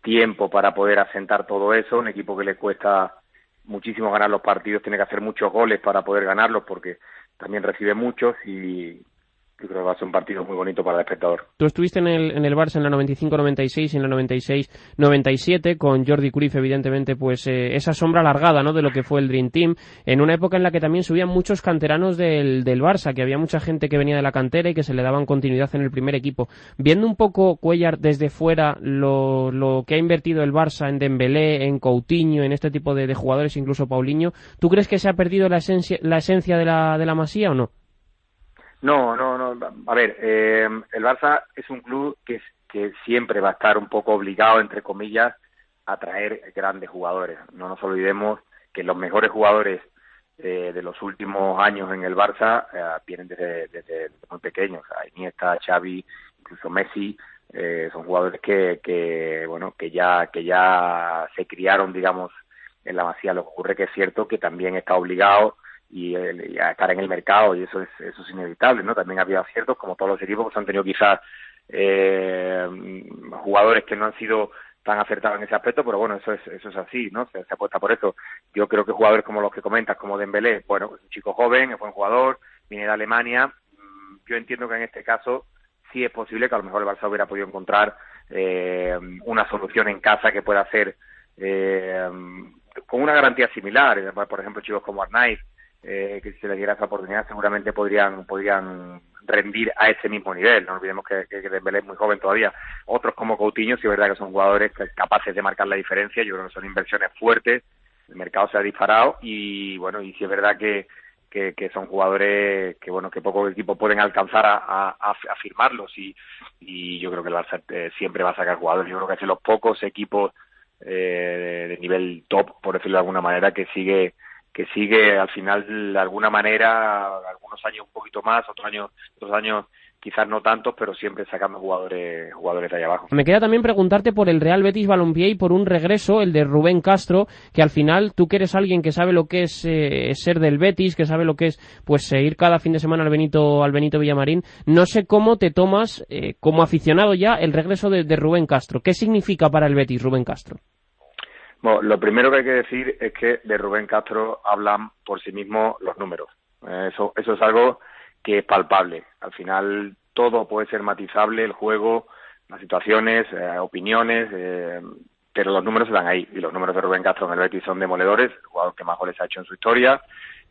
[SPEAKER 18] tiempo para poder asentar todo eso, un equipo que le cuesta muchísimo ganar los partidos, tiene que hacer muchos goles para poder ganarlos porque también recibe muchos y, yo creo que va a ser un partido muy bonito para el espectador.
[SPEAKER 3] Tú estuviste en el, en el Barça en la 95-96 y en la 96-97 con Jordi Cruyff, evidentemente, pues eh, esa sombra alargada ¿no? de lo que fue el Dream Team, en una época en la que también subían muchos canteranos del, del Barça, que había mucha gente que venía de la cantera y que se le daban continuidad en el primer equipo. Viendo un poco, Cuellar, desde fuera, lo, lo que ha invertido el Barça en Dembélé, en Coutinho, en este tipo de, de jugadores, incluso Paulinho, ¿tú crees que se ha perdido la esencia, la esencia de la, de la Masía o no?
[SPEAKER 18] No, no, A ver, eh, el Barça es un club que, siempre va a estar un poco obligado, entre comillas, a traer grandes jugadores. No nos olvidemos que los mejores jugadores eh, de los últimos años en el Barça eh, vienen desde, muy pequeños. Iniesta, Xavi, incluso Messi, eh, son jugadores que, que, bueno, que ya, que ya se criaron, digamos, en la Masía. Lo que ocurre que es cierto que también está obligado y, y, a estar en el mercado y eso es eso es inevitable no también había ciertos como todos los equipos pues han tenido quizás eh, jugadores que no han sido tan acertados en ese aspecto pero bueno eso es eso es así no se, se apuesta por eso. Yo creo que jugadores como los que comentas como Dembélé bueno es un chico joven es buen jugador viene de Alemania mm, yo entiendo que en este caso sí es posible que a lo mejor el Barça hubiera podido encontrar eh, una solución en casa que pueda ser eh, con una garantía similar por ejemplo chicos como Arnaiz eh, que si se les diera esa oportunidad seguramente podrían podrían rendir a ese mismo nivel. No olvidemos que, que Dembélé es muy joven todavía. Otros como Coutinho, sí es verdad que son jugadores capaces de marcar la diferencia. Yo creo que son inversiones fuertes. El mercado se ha disparado y bueno, y sí es verdad que, que, son jugadores que bueno que pocos equipos pueden alcanzar a, firmarlos y, y yo creo que el Barça eh, siempre va a sacar jugadores. Yo creo que es de los pocos equipos eh, de nivel top, por decirlo de alguna manera, que sigue que sigue al final de alguna manera, algunos años un poquito más, otros años, otros años quizás no tantos, pero siempre sacando jugadores, jugadores de ahí abajo.
[SPEAKER 3] Me queda también preguntarte por el Real Betis Balompié y por un regreso, el de Rubén Castro, que al final tú que eres alguien que sabe lo que es eh, ser del Betis, que sabe lo que es pues eh, ir cada fin de semana al Benito, al Benito Villamarín, no sé cómo te tomas eh, como aficionado ya el regreso de Rubén Castro. ¿Qué significa para el Betis Rubén Castro?
[SPEAKER 18] Bueno, lo primero que hay que decir es que de Rubén Castro hablan por sí mismos los números. Eh, eso, eso es algo que es palpable. Al final todo puede ser matizable, el juego, las situaciones, eh, opiniones, eh, pero los números se dan ahí, y los números de Rubén Castro en el Betis son demoledores, el jugador que más goles ha hecho en su historia,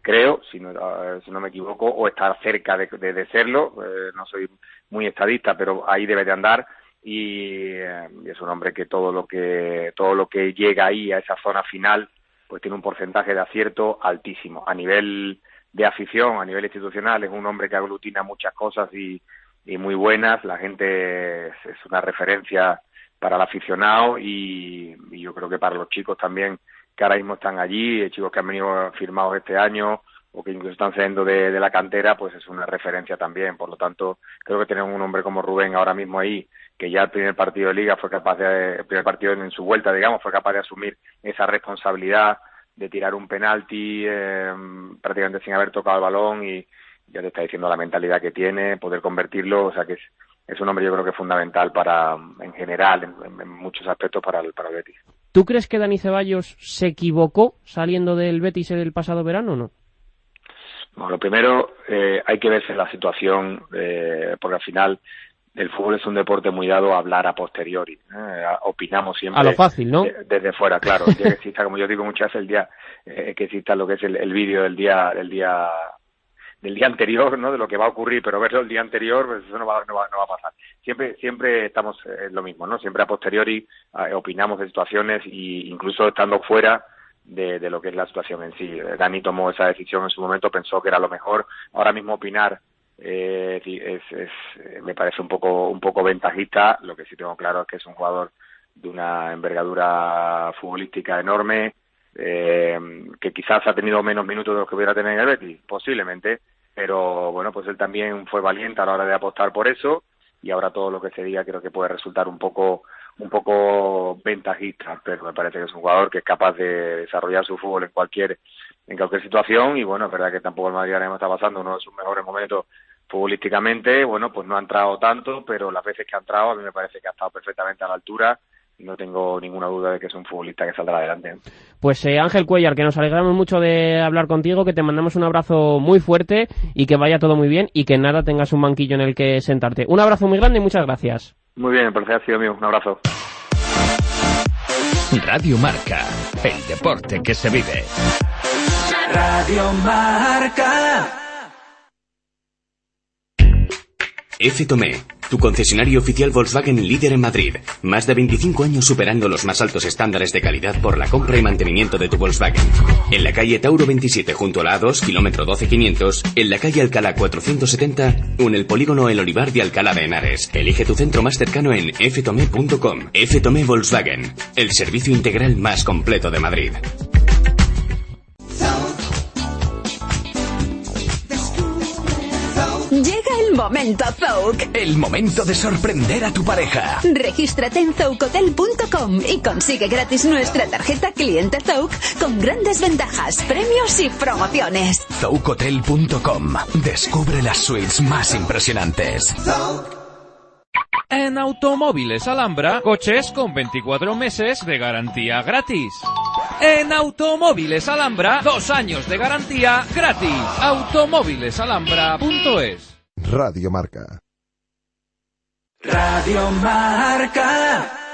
[SPEAKER 18] creo, si no, eh, si no me equivoco, o está cerca de, de, serlo, eh, no soy muy estadista, pero ahí debe de andar, y, eh, y, es un hombre que todo lo que todo lo que llega ahí a esa zona final pues tiene un porcentaje de acierto altísimo. A nivel de afición a nivel institucional es un hombre que aglutina muchas cosas y, y muy buenas. La gente es, una referencia para el aficionado y, yo creo que para los chicos también que ahora mismo están allí chicos que han venido firmados este año o que incluso están saliendo de, de la cantera pues es una referencia también. Por lo tanto creo que tenemos un hombre como Rubén ahora mismo ahí que ya el primer partido de liga fue capaz de, el primer partido en su vuelta, digamos, fue capaz de asumir esa responsabilidad de tirar un penalti eh, prácticamente sin haber tocado el balón y ya te está diciendo la mentalidad que tiene, poder convertirlo, o sea que es, es un hombre yo creo que fundamental para, en general, en, en muchos aspectos para el, para el Betis.
[SPEAKER 3] ¿Tú crees que Dani Ceballos se equivocó saliendo del Betis el pasado verano o no?
[SPEAKER 18] Bueno, lo primero, eh, hay que verse la situación, eh, porque al final el fútbol es un deporte muy dado a hablar a posteriori. ¿eh? Opinamos siempre.
[SPEAKER 3] A lo fácil, ¿no?
[SPEAKER 18] De, desde fuera, claro. [LAUGHS] El día que exista, como yo digo muchas veces, el día eh, que exista lo que es el, el vídeo del día, del día del día anterior, ¿no? De lo que va a ocurrir, pero verlo el día anterior, pues eso no va, no va, no va a pasar. Siempre, siempre estamos en lo mismo, ¿no? Siempre a posteriori eh, opinamos de situaciones y incluso estando fuera de, de lo que es la situación en sí. Dani tomó esa decisión en su momento, pensó que era lo mejor. Ahora mismo opinar eh, es, es, me parece un poco un poco ventajista. Lo que sí tengo claro es que es un jugador de una envergadura futbolística enorme eh, que quizás ha tenido menos minutos de los que hubiera tenido en el Betis posiblemente pero bueno pues él también fue valiente a la hora de apostar por eso y ahora todo lo que se diga creo que puede resultar un poco un poco ventajista pero me parece que es un jugador que es capaz de desarrollar su fútbol en cualquier en cualquier situación y bueno es verdad que tampoco el Madrid ahora mismo está pasando uno de sus mejores momentos futbolísticamente, bueno, pues no ha entrado tanto, pero las veces que ha entrado a mí me parece que ha estado perfectamente a la altura y no tengo ninguna duda de que es un futbolista que saldrá adelante.
[SPEAKER 3] Pues eh, Ángel Cuellar, que nos alegramos mucho de hablar contigo, que te mandamos un abrazo muy fuerte y que vaya todo muy bien y que nada tengas un banquillo en el que sentarte. Un abrazo muy grande y muchas gracias.
[SPEAKER 18] Muy bien, por ha sido mío. Un abrazo.
[SPEAKER 9] Radio Marca, el deporte que se vive.
[SPEAKER 19] Radio Marca.
[SPEAKER 20] F. Tomé, tu concesionario oficial Volkswagen líder en Madrid. Más de 25 años superando los más altos estándares de calidad por la compra y mantenimiento de tu Volkswagen. En la calle Tauro 27 junto a la A2, kilómetro 12500, en la calle Alcalá 470 o en el polígono El Olivar de Alcalá de Henares. Elige tu centro más cercano en ftome.com. F. Tomé Volkswagen, el servicio integral más completo de Madrid.
[SPEAKER 21] Momento Zouk.
[SPEAKER 9] El momento de sorprender a tu pareja.
[SPEAKER 21] Regístrate en zoukotel.com y consigue gratis nuestra tarjeta cliente Zouk con grandes ventajas, premios y promociones.
[SPEAKER 9] Zoukotel.com. Descubre las suites más impresionantes.
[SPEAKER 22] En Automóviles Alhambra, coches con 24 meses de garantía gratis. En Automóviles Alhambra, dos años de garantía gratis. Automóvilesalhambra.es
[SPEAKER 2] Radio Marca.
[SPEAKER 19] Radio Marca.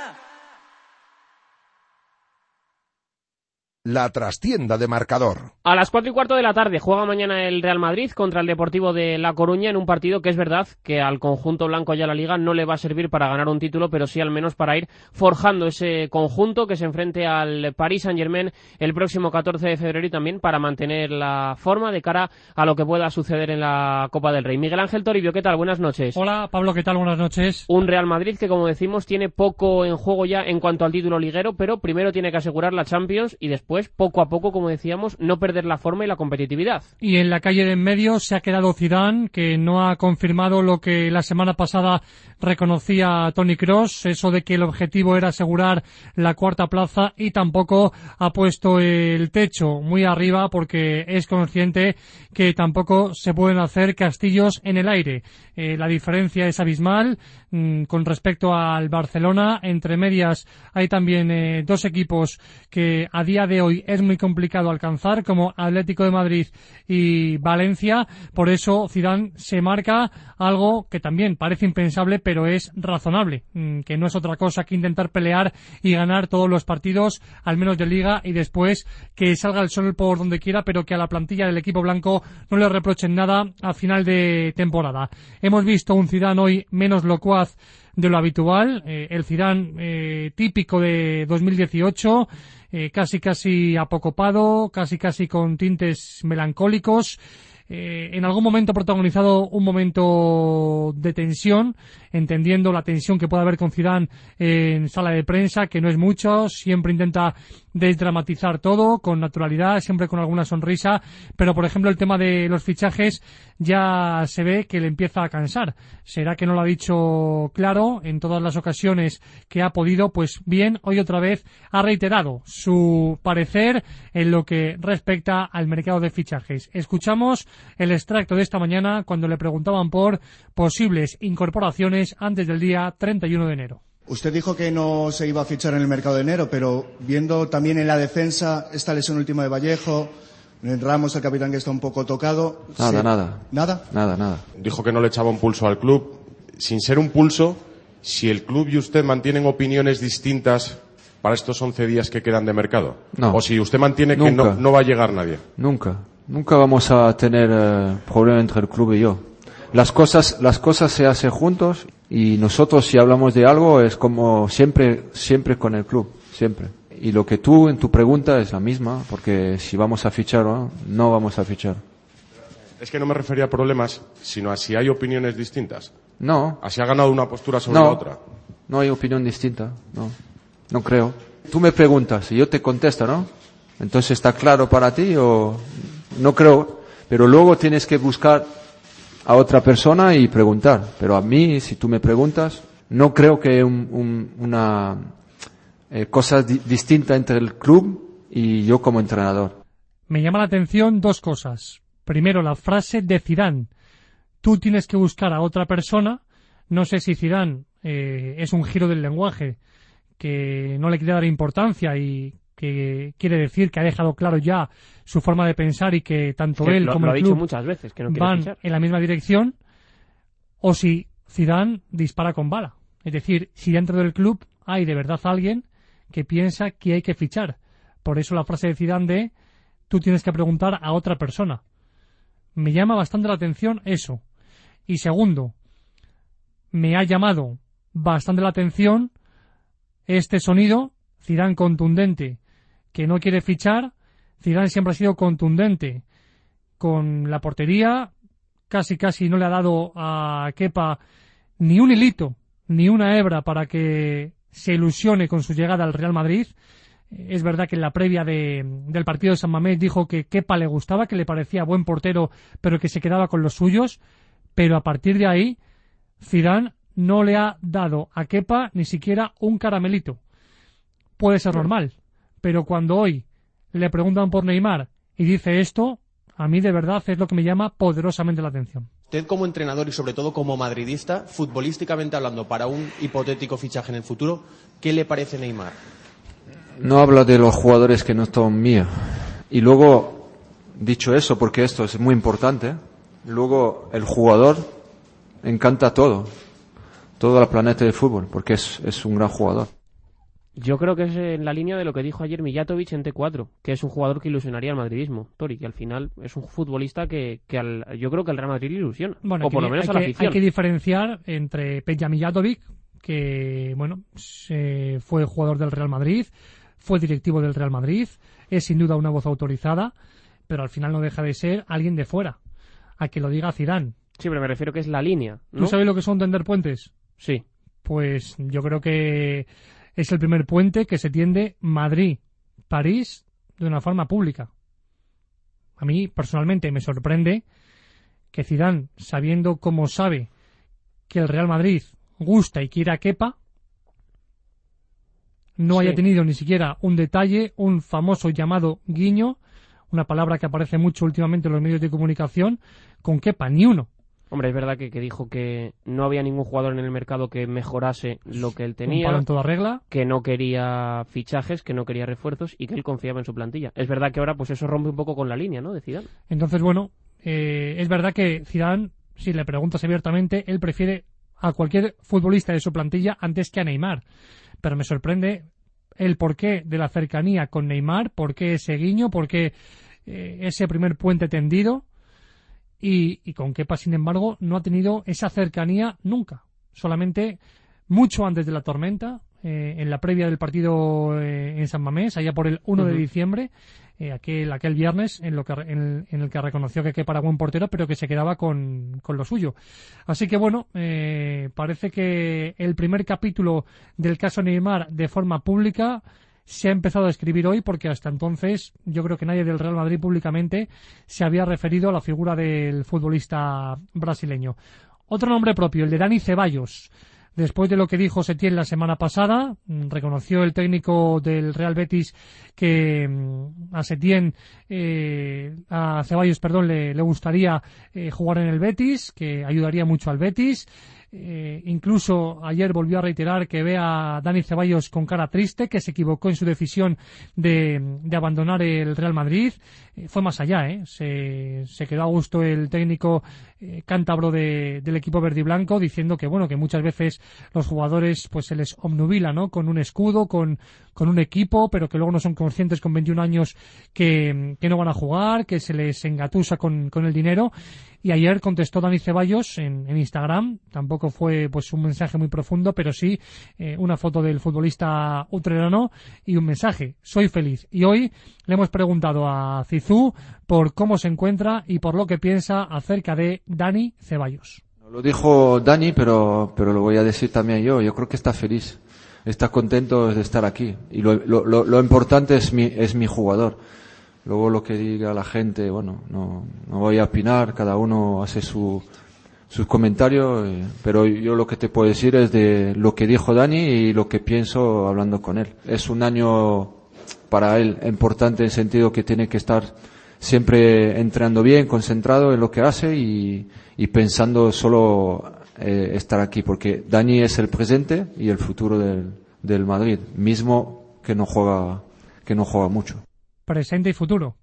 [SPEAKER 2] La trastienda de marcador.
[SPEAKER 3] A las cuatro y cuarto de la tarde juega mañana el Real Madrid contra el Deportivo de La Coruña en un partido que es verdad que al conjunto blanco ya la liga no le va a servir para ganar un título, pero sí al menos para ir forjando ese conjunto que se enfrente al Paris Saint Germain el próximo 14 de febrero y también para mantener la forma de cara a lo que pueda suceder en la Copa del Rey. Miguel Ángel Toribio, ¿qué tal? Buenas noches.
[SPEAKER 23] Hola Pablo, ¿qué tal? Buenas noches.
[SPEAKER 3] Un Real Madrid que como decimos tiene poco en juego ya en cuanto al título liguero, pero primero tiene que asegurar la Champions y después poco a poco, como decíamos, no perder la forma y la competitividad.
[SPEAKER 23] Y en la calle de en medio se ha quedado Zidane, que no ha confirmado lo que la semana pasada reconocía Tony Cross, eso de que el objetivo era asegurar la cuarta plaza y tampoco ha puesto el techo muy arriba porque es consciente que tampoco se pueden hacer castillos en el aire. Eh, la diferencia es abismal con respecto al Barcelona. Entre medias hay también eh, dos equipos que a día de hoy es muy complicado alcanzar, como Atlético de Madrid y Valencia. Por eso Zidane se marca algo que también parece impensable, pero es razonable, mm, que no es otra cosa que intentar pelear y ganar todos los partidos, al menos de liga, y después que salga el sol por donde quiera, pero que a la plantilla del equipo blanco no le reprochen nada a final de temporada. Hemos visto un Zidane hoy menos locuaz de lo habitual, eh, el Zidane eh, típico de 2018, eh, casi casi apocopado, casi casi con tintes melancólicos, eh, en algún momento protagonizado un momento de tensión, entendiendo la tensión que puede haber con Zidane en sala de prensa, que no es mucho, siempre intenta desdramatizar todo con naturalidad, siempre con alguna sonrisa, pero por ejemplo el tema de los fichajes ya se ve que le empieza a cansar. ¿Será que no lo ha dicho claro en todas las ocasiones que ha podido? Pues bien, hoy otra vez ha reiterado su parecer en lo que respecta al mercado de fichajes. Escuchamos el extracto de esta mañana cuando le preguntaban por posibles incorporaciones antes del día 31 de enero.
[SPEAKER 24] Usted dijo que no se iba a fichar en el mercado de enero, pero viendo también en la defensa esta lesión última de Vallejo, Ramos, el capitán que está un poco tocado.
[SPEAKER 25] Nada,
[SPEAKER 24] se-
[SPEAKER 25] nada.
[SPEAKER 24] ¿Nada?
[SPEAKER 25] Nada, nada.
[SPEAKER 26] Dijo que no le echaba un pulso al club. Sin ser un pulso, si el club y usted mantienen opiniones distintas para estos 11 días que quedan de mercado.
[SPEAKER 25] No.
[SPEAKER 26] O si usted mantiene que no, no va a llegar nadie.
[SPEAKER 25] Nunca. Nunca vamos a tener eh, problema entre el club y yo. Las cosas, las cosas se hacen juntos y nosotros si hablamos de algo es como siempre, siempre con el club. Siempre. Y lo que tú en tu pregunta es la misma, porque si vamos a fichar o no, no vamos a fichar.
[SPEAKER 26] Es que no me refería a problemas, sino a si hay opiniones distintas.
[SPEAKER 25] No.
[SPEAKER 26] A si ha ganado una postura sobre
[SPEAKER 25] No.
[SPEAKER 26] la otra.
[SPEAKER 25] No hay opinión distinta, no. No creo. Tú me preguntas y yo te contesto, ¿no? Entonces está claro para ti o no creo, pero luego tienes que buscar a otra persona y preguntar. Pero a mí, si tú me preguntas, no creo que un- un- una eh, cosa di- distinta entre el club y yo como entrenador.
[SPEAKER 23] Me llama la atención dos cosas. Primero, la frase de Zidane. Tú tienes que buscar a otra persona. No sé si Zidane eh, es un giro del lenguaje que no le quiere dar importancia y que quiere decir que ha dejado claro ya su forma de pensar y que tanto
[SPEAKER 3] Es que
[SPEAKER 23] él
[SPEAKER 3] lo-
[SPEAKER 23] como
[SPEAKER 3] lo ha
[SPEAKER 23] el
[SPEAKER 3] dicho
[SPEAKER 23] club
[SPEAKER 3] muchas veces, que no
[SPEAKER 23] van
[SPEAKER 3] fichar.
[SPEAKER 23] en la misma dirección o si Zidane dispara con bala. Es decir, si dentro del club hay de verdad alguien que piensa que hay que fichar. Por eso la frase de Zidane de tú tienes que preguntar a otra persona. Me llama bastante la atención eso. Y segundo, me ha llamado bastante la atención este sonido, Zidane contundente, que no quiere fichar. Zidane siempre ha sido contundente con la portería, casi casi no le ha dado a Kepa ni un hilito, ni una hebra para que se ilusione con su llegada al Real Madrid. Es verdad que en la previa de- del partido de San Mamés dijo que Kepa le gustaba, que le parecía buen portero, pero que se quedaba con los suyos. Pero a partir de ahí, Zidane no le ha dado a Kepa ni siquiera un caramelito. Puede ser normal, pero cuando hoy le preguntan por Neymar y dice esto, a mí de verdad es lo que me llama poderosamente la atención.
[SPEAKER 27] Usted como entrenador y sobre todo como madridista, futbolísticamente hablando, para un hipotético fichaje en el futuro, ¿qué le parece Neymar?
[SPEAKER 25] No hablo de los jugadores que no son míos. Y luego, dicho eso, porque esto es muy importante, luego el jugador encanta todo, todo el planeta del fútbol, porque es, es un gran jugador.
[SPEAKER 3] Yo creo que es en la línea de lo que dijo ayer Mijatovic en T4, que es un jugador que ilusionaría al madridismo, Tori, que al final es un futbolista que, que al- yo creo que al Real Madrid le ilusiona,
[SPEAKER 23] Bueno,
[SPEAKER 3] o por
[SPEAKER 23] hay
[SPEAKER 3] lo
[SPEAKER 23] que-
[SPEAKER 3] menos a la
[SPEAKER 23] que-
[SPEAKER 3] afición.
[SPEAKER 23] Hay que diferenciar entre Peja Mijatovic, que bueno, se- fue jugador del Real Madrid, fue directivo del Real Madrid, es sin duda una voz autorizada, pero al final no deja de ser alguien de fuera. A que lo diga Zidane.
[SPEAKER 3] Sí, pero me refiero que es la línea.
[SPEAKER 23] ¿Tú
[SPEAKER 3] ¿no?
[SPEAKER 23] sabes lo que son tender puentes?
[SPEAKER 3] Sí.
[SPEAKER 23] Pues yo creo que es el primer puente que se tiende Madrid-París de una forma pública. A mí personalmente me sorprende que Zidane, sabiendo cómo sabe que el Real Madrid gusta y quiere a Kepa, no
[SPEAKER 3] Sí.
[SPEAKER 23] haya tenido ni siquiera un detalle, un famoso llamado guiño, una palabra que aparece mucho últimamente en los medios de comunicación, con Kepa, ni uno.
[SPEAKER 3] Hombre, es verdad que, que dijo que no había ningún jugador en el mercado que mejorase lo que él
[SPEAKER 23] Un
[SPEAKER 3] tenía.
[SPEAKER 23] palo en toda regla.
[SPEAKER 3] que no quería fichajes, que no quería refuerzos y que él confiaba en su plantilla. Es verdad que ahora pues eso rompe un poco con la línea, ¿no? De Zidane.
[SPEAKER 23] Entonces, bueno, eh, es verdad que Zidane, si le preguntas abiertamente, él prefiere a cualquier futbolista de su plantilla antes que a Neymar. Pero me sorprende el porqué de la cercanía con Neymar, por qué ese guiño, por qué eh, ese primer puente tendido y, y con Kepa, sin embargo, no ha tenido esa cercanía nunca. Solamente mucho antes de la tormenta, eh, en la previa del partido eh, en San Mamés, allá por el 1 de diciembre, eh, aquel, aquel viernes, en, lo que, en, en el que reconoció que Kepa era buen portero, pero que se quedaba con, con lo suyo. Así que bueno, eh, parece que el primer capítulo del caso Neymar de forma pública se ha empezado a escribir hoy porque hasta entonces yo creo que nadie del Real Madrid públicamente se había referido a la figura del futbolista brasileño. Otro nombre propio, el de Dani Ceballos. Después de lo que dijo Setién la semana pasada, mm, reconoció el técnico del Real Betis que mm, a Setién, eh, a Ceballos, perdón, le, le gustaría eh, jugar en el Betis, que ayudaría mucho al Betis. Eh, incluso ayer volvió a reiterar que ve a Dani Ceballos con cara triste, que se equivocó en su decisión de, de abandonar el Real Madrid. Eh, fue más allá, ¿eh? se, se quedó a gusto el técnico eh, cántabro de- del equipo verde y blanco, diciendo que bueno que muchas veces los jugadores pues se les obnubila, ¿no? Con un escudo, con, con un equipo, pero que luego no son conscientes con 21 años que, que no van a jugar, que se les engatusa con, con el dinero. Y ayer contestó Dani Ceballos en, en Instagram. Tampoco fue pues un mensaje muy profundo, pero sí eh, una foto del futbolista utrerano y un mensaje. Soy feliz. Y hoy le hemos preguntado a Cizú por cómo se encuentra y por lo que piensa acerca de Dani Ceballos.
[SPEAKER 25] Lo dijo Dani, pero, pero lo voy a decir también yo. Yo creo que está feliz. Está contento de estar aquí. Y lo, lo, lo, lo importante es mi, es mi jugador. Luego lo que diga la gente, bueno, no, no voy a opinar. Cada uno hace su, sus comentarios. eh, pero yo lo que te puedo decir es de lo que dijo Dani y lo que pienso hablando con él. Es un año para él importante en el sentido que tiene que estar siempre entrenando bien, concentrado en lo que hace y, y pensando solo eh, estar aquí, porque Dani es el presente y el futuro del, del Madrid, mismo que no juega que no juega mucho.
[SPEAKER 23] presente y futuro.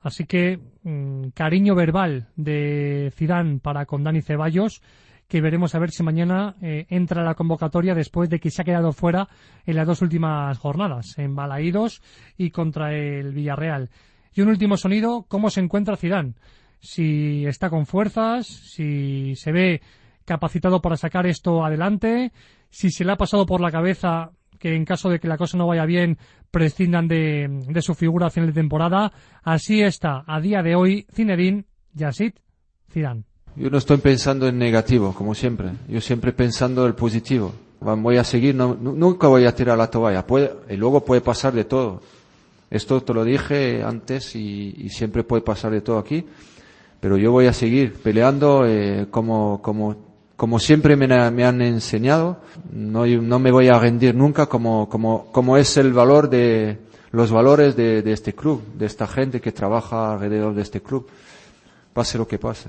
[SPEAKER 23] Así que mm, cariño verbal de Zidane para con Dani Ceballos, que veremos a ver si mañana eh, entra a la convocatoria después de que se ha quedado fuera en las dos últimas jornadas, en Balaídos y contra el Villarreal. Y un último sonido, ¿cómo se encuentra Zidane? Si está con fuerzas, si se ve capacitado para sacar esto adelante, si se le ha pasado por la cabeza que en caso de que la cosa no vaya bien prescindan de, su figura a final de temporada. Así está a día de hoy Zinedine Yazid Zidane.
[SPEAKER 25] Yo no estoy pensando en negativo, como siempre. Yo siempre pensando en positivo. Voy a seguir, no- nu- nunca voy a tirar la toalla. Puede, y luego puede pasar de todo. Esto te lo dije antes y, y siempre puede pasar de todo aquí. Pero yo voy a seguir peleando eh, como, como, como siempre me, me han enseñado. No, no me voy a rendir nunca como, como, como es el valor de, los valores de, de este club, de esta gente que trabaja alrededor de este club. Pase lo que pase.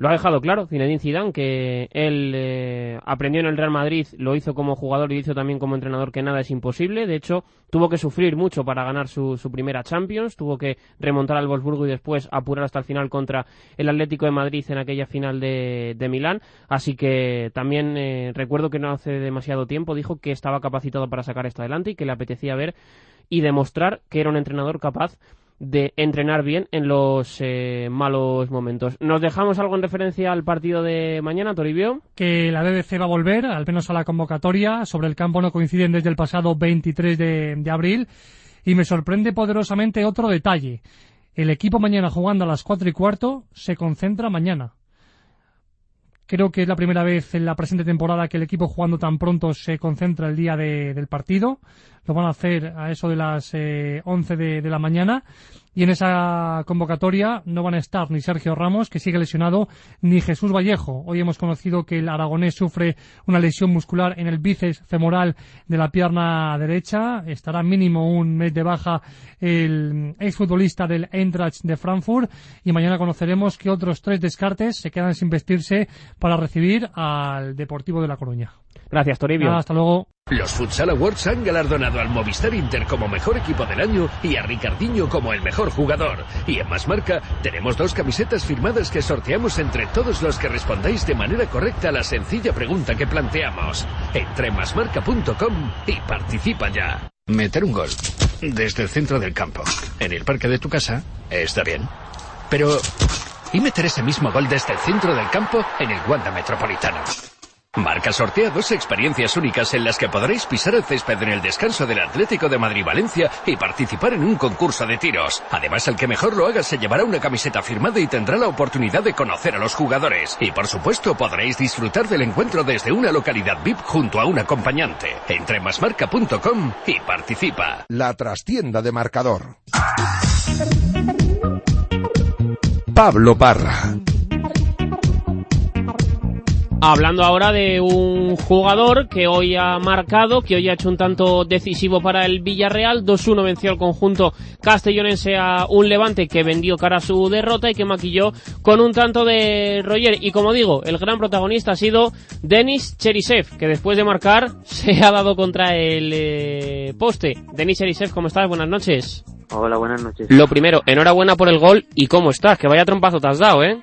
[SPEAKER 3] Lo ha dejado claro Zinedine Zidane que él eh, aprendió en el Real Madrid, lo hizo como jugador y hizo también como entrenador que nada es imposible. De hecho, tuvo que sufrir mucho para ganar su, su primera Champions, tuvo que remontar al Wolfsburgo y después apurar hasta el final contra el Atlético de Madrid en aquella final de, de Milán. Así que también eh, recuerdo que no hace demasiado tiempo dijo que estaba capacitado para sacar esto adelante y que le apetecía ver y demostrar que era un entrenador capaz de entrenar bien en los eh, malos momentos. ¿Nos dejamos algo en referencia al partido de mañana, Toribio?
[SPEAKER 23] Que la BBC va a volver, al menos a la convocatoria. Sobre el campo no coinciden desde el pasado 23 de, de abril. Y me sorprende poderosamente otro detalle. El equipo mañana jugando a las 4 y cuarto se concentra mañana. Creo que es la primera vez en la presente temporada que el equipo jugando tan pronto se concentra el día de- del partido. lo van a hacer a eso de las eh, 11 de, de la mañana. Y en esa convocatoria no van a estar ni Sergio Ramos, que sigue lesionado, ni Jesús Vallejo. Hoy hemos conocido que el aragonés sufre una lesión muscular en el bíceps femoral de la pierna derecha. Estará mínimo un mes de baja el exfutbolista del Eintracht de Frankfurt. Y mañana conoceremos que otros tres descartes se quedan sin vestirse para recibir al Deportivo de La Coruña.
[SPEAKER 3] Gracias, Toribio.
[SPEAKER 23] Hasta luego.
[SPEAKER 9] Los Futsal Awards han galardonado al Movistar Inter como mejor equipo del año y a Ricardinho como el mejor jugador. Y en Más Marca tenemos dos camisetas firmadas que sorteamos entre todos los que respondáis de manera correcta a la sencilla pregunta que planteamos. Entra en masmarca.com y participa ya.
[SPEAKER 28] Meter un gol desde el centro del campo, en el parque de tu casa, está bien. Pero, ¿y meter ese mismo gol desde el centro del campo en el Wanda Metropolitano?
[SPEAKER 9] Marca sortea dos experiencias únicas en las que podréis pisar el césped en el descanso del Atlético de Madrid-Valencia y participar en un concurso de tiros. Además, el que mejor lo haga se llevará una camiseta firmada y tendrá la oportunidad de conocer a los jugadores. Y por supuesto, podréis disfrutar del encuentro desde una localidad VIP junto a un acompañante. Entra en masmarca.com y participa.
[SPEAKER 2] La trastienda de marcador. Pablo Parra.
[SPEAKER 3] Hablando ahora de un jugador que hoy ha marcado, que hoy ha hecho un tanto decisivo para el Villarreal. 2-1 venció el conjunto castellonense a un levante que vendió cara a su derrota y que maquilló con un tanto de Roger. Y como digo, el gran protagonista ha sido Denis Cherisev, que después de marcar se ha dado contra el eh, poste. Denis Cherisev, ¿cómo estás? Buenas noches.
[SPEAKER 29] Hola, buenas noches.
[SPEAKER 3] Lo primero, enhorabuena por el gol y cómo estás, que vaya trompazo te has dado, ¿eh?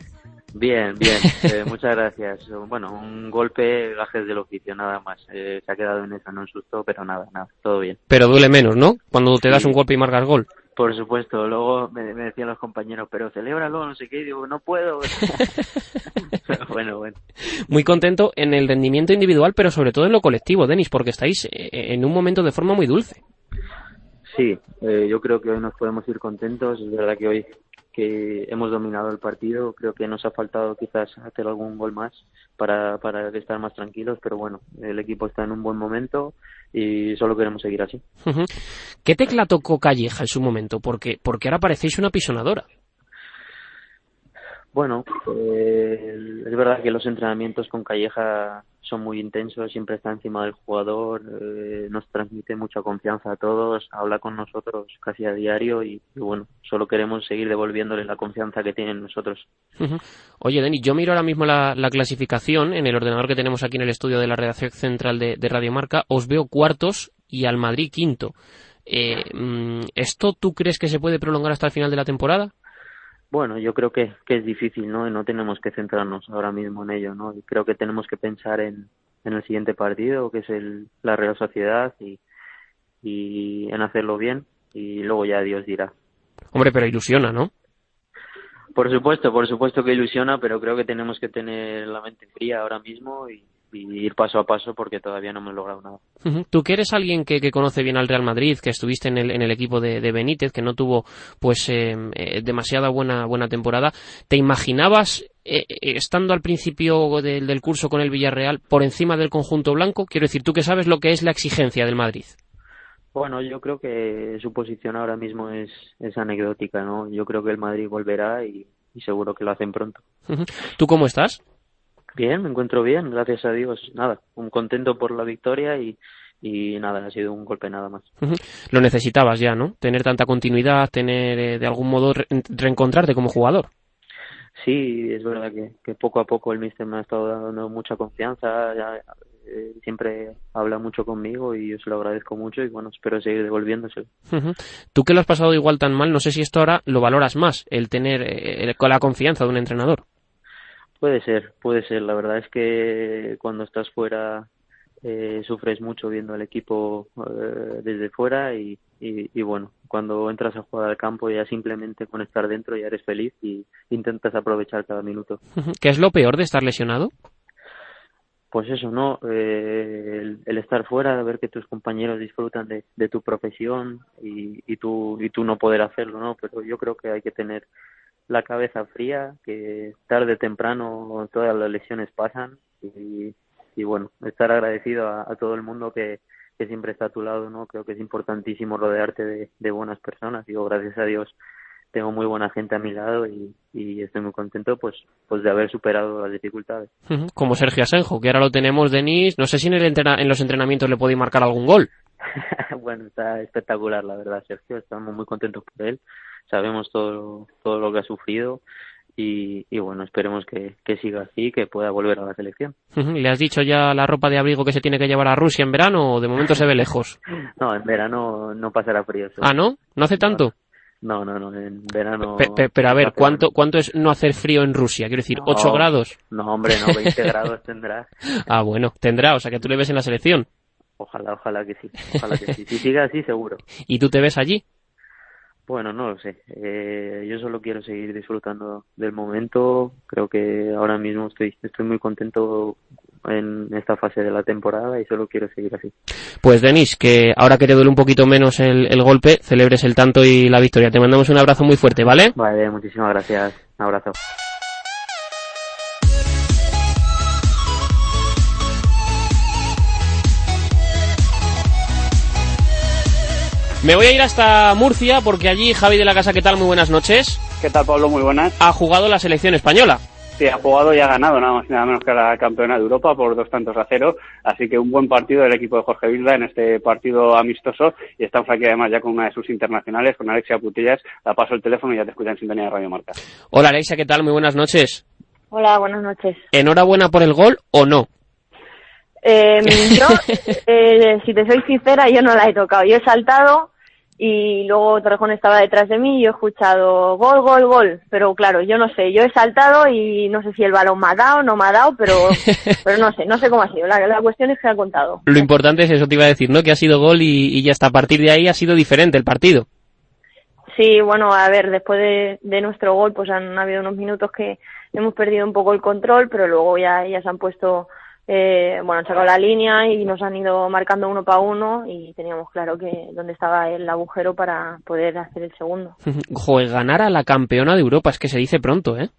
[SPEAKER 29] Bien, bien, [LAUGHS] eh, muchas gracias. Bueno, un golpe, gajes del oficio, nada más. Eh, se ha quedado en eso, no un susto, pero nada, nada, todo bien.
[SPEAKER 3] Pero duele menos, ¿no? Cuando te das un golpe y marcas gol.
[SPEAKER 29] Por supuesto, luego me, me decían los compañeros, pero celébralo, no sé qué, y digo, no puedo. [LAUGHS] Bueno, bueno.
[SPEAKER 3] Muy contento en el rendimiento individual, pero sobre todo en lo colectivo, Denis, porque estáis eh, en un momento de forma muy dulce.
[SPEAKER 29] Sí, eh, yo creo que hoy nos podemos ir contentos. Es verdad que hoy que hemos dominado el partido, creo que nos ha faltado quizás hacer algún gol más para, para estar más tranquilos, pero bueno, el equipo está en un buen momento y solo queremos seguir así.
[SPEAKER 3] ¿Qué tecla tocó Calleja en su momento? Porque, porque ahora parecéis una pisonadora.
[SPEAKER 29] Bueno, eh, es verdad que los entrenamientos con Calleja son muy intensos, siempre está encima del jugador, eh, nos transmite mucha confianza a todos, habla con nosotros casi a diario y, bueno, solo queremos seguir devolviéndole la confianza que tienen nosotros.
[SPEAKER 3] Oye, Denis, yo miro ahora mismo la, la clasificación en el ordenador que tenemos aquí en el estudio de la redacción central de, de Radio Marca. Os veo cuartos y al Madrid quinto. Eh, mm, ¿Esto tú crees que se puede prolongar hasta el final de la temporada?
[SPEAKER 29] Bueno, yo creo que, que es difícil, ¿no? Y no tenemos que centrarnos ahora mismo en ello, ¿no? Y creo que tenemos que pensar en, en el siguiente partido, que es el, la Real Sociedad, y, y en hacerlo bien, y luego ya Dios dirá.
[SPEAKER 3] Hombre, pero ilusiona, ¿no?
[SPEAKER 29] Por supuesto, por supuesto que ilusiona, pero creo que tenemos que tener la mente fría ahora mismo y, y ir paso a paso porque todavía no hemos logrado nada.
[SPEAKER 3] Tú que eres alguien que, que conoce bien al Real Madrid, que estuviste en el, en el equipo de, de Benítez, que no tuvo pues eh, eh, demasiada buena, buena temporada, ¿te imaginabas eh, eh, estando al principio del, del curso con el Villarreal por encima del conjunto blanco? Quiero decir, tú que sabes lo que es la exigencia del Madrid.
[SPEAKER 29] Bueno, yo creo que su posición ahora mismo es, es anecdótica, ¿no? Yo creo que el Madrid volverá y, y seguro que lo hacen pronto.
[SPEAKER 3] ¿Tú cómo estás?
[SPEAKER 29] Bien, me encuentro bien, gracias a Dios. Nada, un contento por la victoria y, y nada, ha sido un golpe nada más.
[SPEAKER 3] Lo necesitabas ya, ¿no? Tener tanta continuidad, tener eh, de algún modo re- reencontrarte como jugador.
[SPEAKER 29] Sí, es verdad que, que poco a poco el míster me ha estado dando mucha confianza, ya, eh, siempre habla mucho conmigo y yo se lo agradezco mucho y bueno, espero seguir devolviéndoselo.
[SPEAKER 3] Ujú. Tú que lo has pasado igual tan mal, no sé si esto ahora lo valoras más, el tener eh, el- la confianza de un entrenador.
[SPEAKER 29] Puede ser, puede ser. La verdad es que cuando estás fuera eh, sufres mucho viendo al equipo eh, desde fuera y, y, y bueno, cuando entras a jugar al campo ya simplemente con estar dentro ya eres feliz y intentas aprovechar cada minuto.
[SPEAKER 3] ¿Qué es lo peor de estar lesionado?
[SPEAKER 29] Pues eso, ¿no? Eh, el, el estar fuera, ver que tus compañeros disfrutan de, de tu profesión y, y, tú, y tú no poder hacerlo, ¿no? Pero yo creo que hay que tener la cabeza fría, que tarde o temprano todas las lesiones pasan y, y bueno, estar agradecido a, a todo el mundo que, que siempre está a tu lado, ¿no? Creo que es importantísimo rodearte de, de buenas personas. Digo, gracias a Dios tengo muy buena gente a mi lado y, y estoy muy contento pues pues de haber superado las dificultades.
[SPEAKER 3] Como Sergio Asenjo, que ahora lo tenemos, Denis. No sé si en, el entrena- en los entrenamientos le podéis marcar algún gol. [LAUGHS]
[SPEAKER 29] bueno, está espectacular, la verdad, Sergio. Estamos muy contentos por él. Sabemos todo, todo lo que ha sufrido y, y bueno, esperemos que, que siga así, que pueda volver a la selección.
[SPEAKER 3] ¿Le has dicho ya la ropa de abrigo que se tiene que llevar a Rusia en verano o de momento se ve lejos? [LAUGHS]
[SPEAKER 29] No, en verano no pasará frío.
[SPEAKER 3] Ah, ¿no? ¿No hace tanto?
[SPEAKER 29] No, no, no, en verano.
[SPEAKER 3] Pe- pe- pero a ver, ¿cuánto, ¿cuánto es no hacer frío en Rusia? Quiero decir, ¿8
[SPEAKER 29] No,
[SPEAKER 3] grados?
[SPEAKER 29] No, hombre, no, 20 [LAUGHS] grados tendrá.
[SPEAKER 3] Ah, bueno, tendrá, o sea que tú le ves en la selección.
[SPEAKER 29] Ojalá, ojalá que sí. Ojalá que sí. Si sigue así, seguro. [LAUGHS]
[SPEAKER 3] ¿Y tú te ves allí?
[SPEAKER 29] Bueno, no lo sé. Eh, yo solo quiero seguir disfrutando del momento. Creo que ahora mismo estoy, estoy muy contento en esta fase de la temporada y solo quiero seguir así.
[SPEAKER 3] Pues Denis, que ahora que te duele un poquito menos el, el golpe, celebres el tanto y la victoria. Te mandamos un abrazo muy fuerte, ¿vale?
[SPEAKER 29] Vale, muchísimas gracias. Un abrazo.
[SPEAKER 3] Me voy a ir hasta Murcia porque allí Javi de la Casa, ¿qué tal? Muy buenas noches.
[SPEAKER 30] ¿Qué tal, Pablo? Muy buenas.
[SPEAKER 3] Ha jugado la selección española.
[SPEAKER 30] Sí, ha jugado y ha ganado nada más y nada menos que la campeona de Europa por dos tantos a cero. Así que un buen partido del equipo de Jorge Vilda en este partido amistoso. Y están aquí además ya con una de sus internacionales, con Alexia Putillas. La paso el teléfono y ya te escucha en sintonía de Radio Marca.
[SPEAKER 3] Hola Alexia, ¿qué tal? Muy buenas noches.
[SPEAKER 31] Hola, buenas noches.
[SPEAKER 3] ¿Enhorabuena por el gol o no?
[SPEAKER 31] Eh, [LAUGHS] yo, eh, si te soy sincera, yo no la he tocado. Yo he saltado y luego Torrejón estaba detrás de mí y yo he escuchado gol, gol, gol. Pero claro, yo no sé, yo he saltado y no sé si el balón me ha dado, no me ha dado, pero, [LAUGHS] pero no sé, no sé cómo ha sido. La, la cuestión es que ha contado.
[SPEAKER 3] Lo importante es eso, te iba a decir, ¿no? Que ha sido gol y, y ya hasta a partir de ahí ha sido diferente el partido.
[SPEAKER 31] Sí, bueno, a ver, después de, de nuestro gol, pues han habido unos minutos que hemos perdido un poco el control, pero luego ya, ya se han puesto, eh, bueno, han sacado la línea y nos han ido marcando uno para uno y teníamos claro que dónde estaba el agujero para poder hacer el segundo. [LAUGHS]
[SPEAKER 3] Joder, ganar a la campeona de Europa, es que se dice pronto, ¿eh?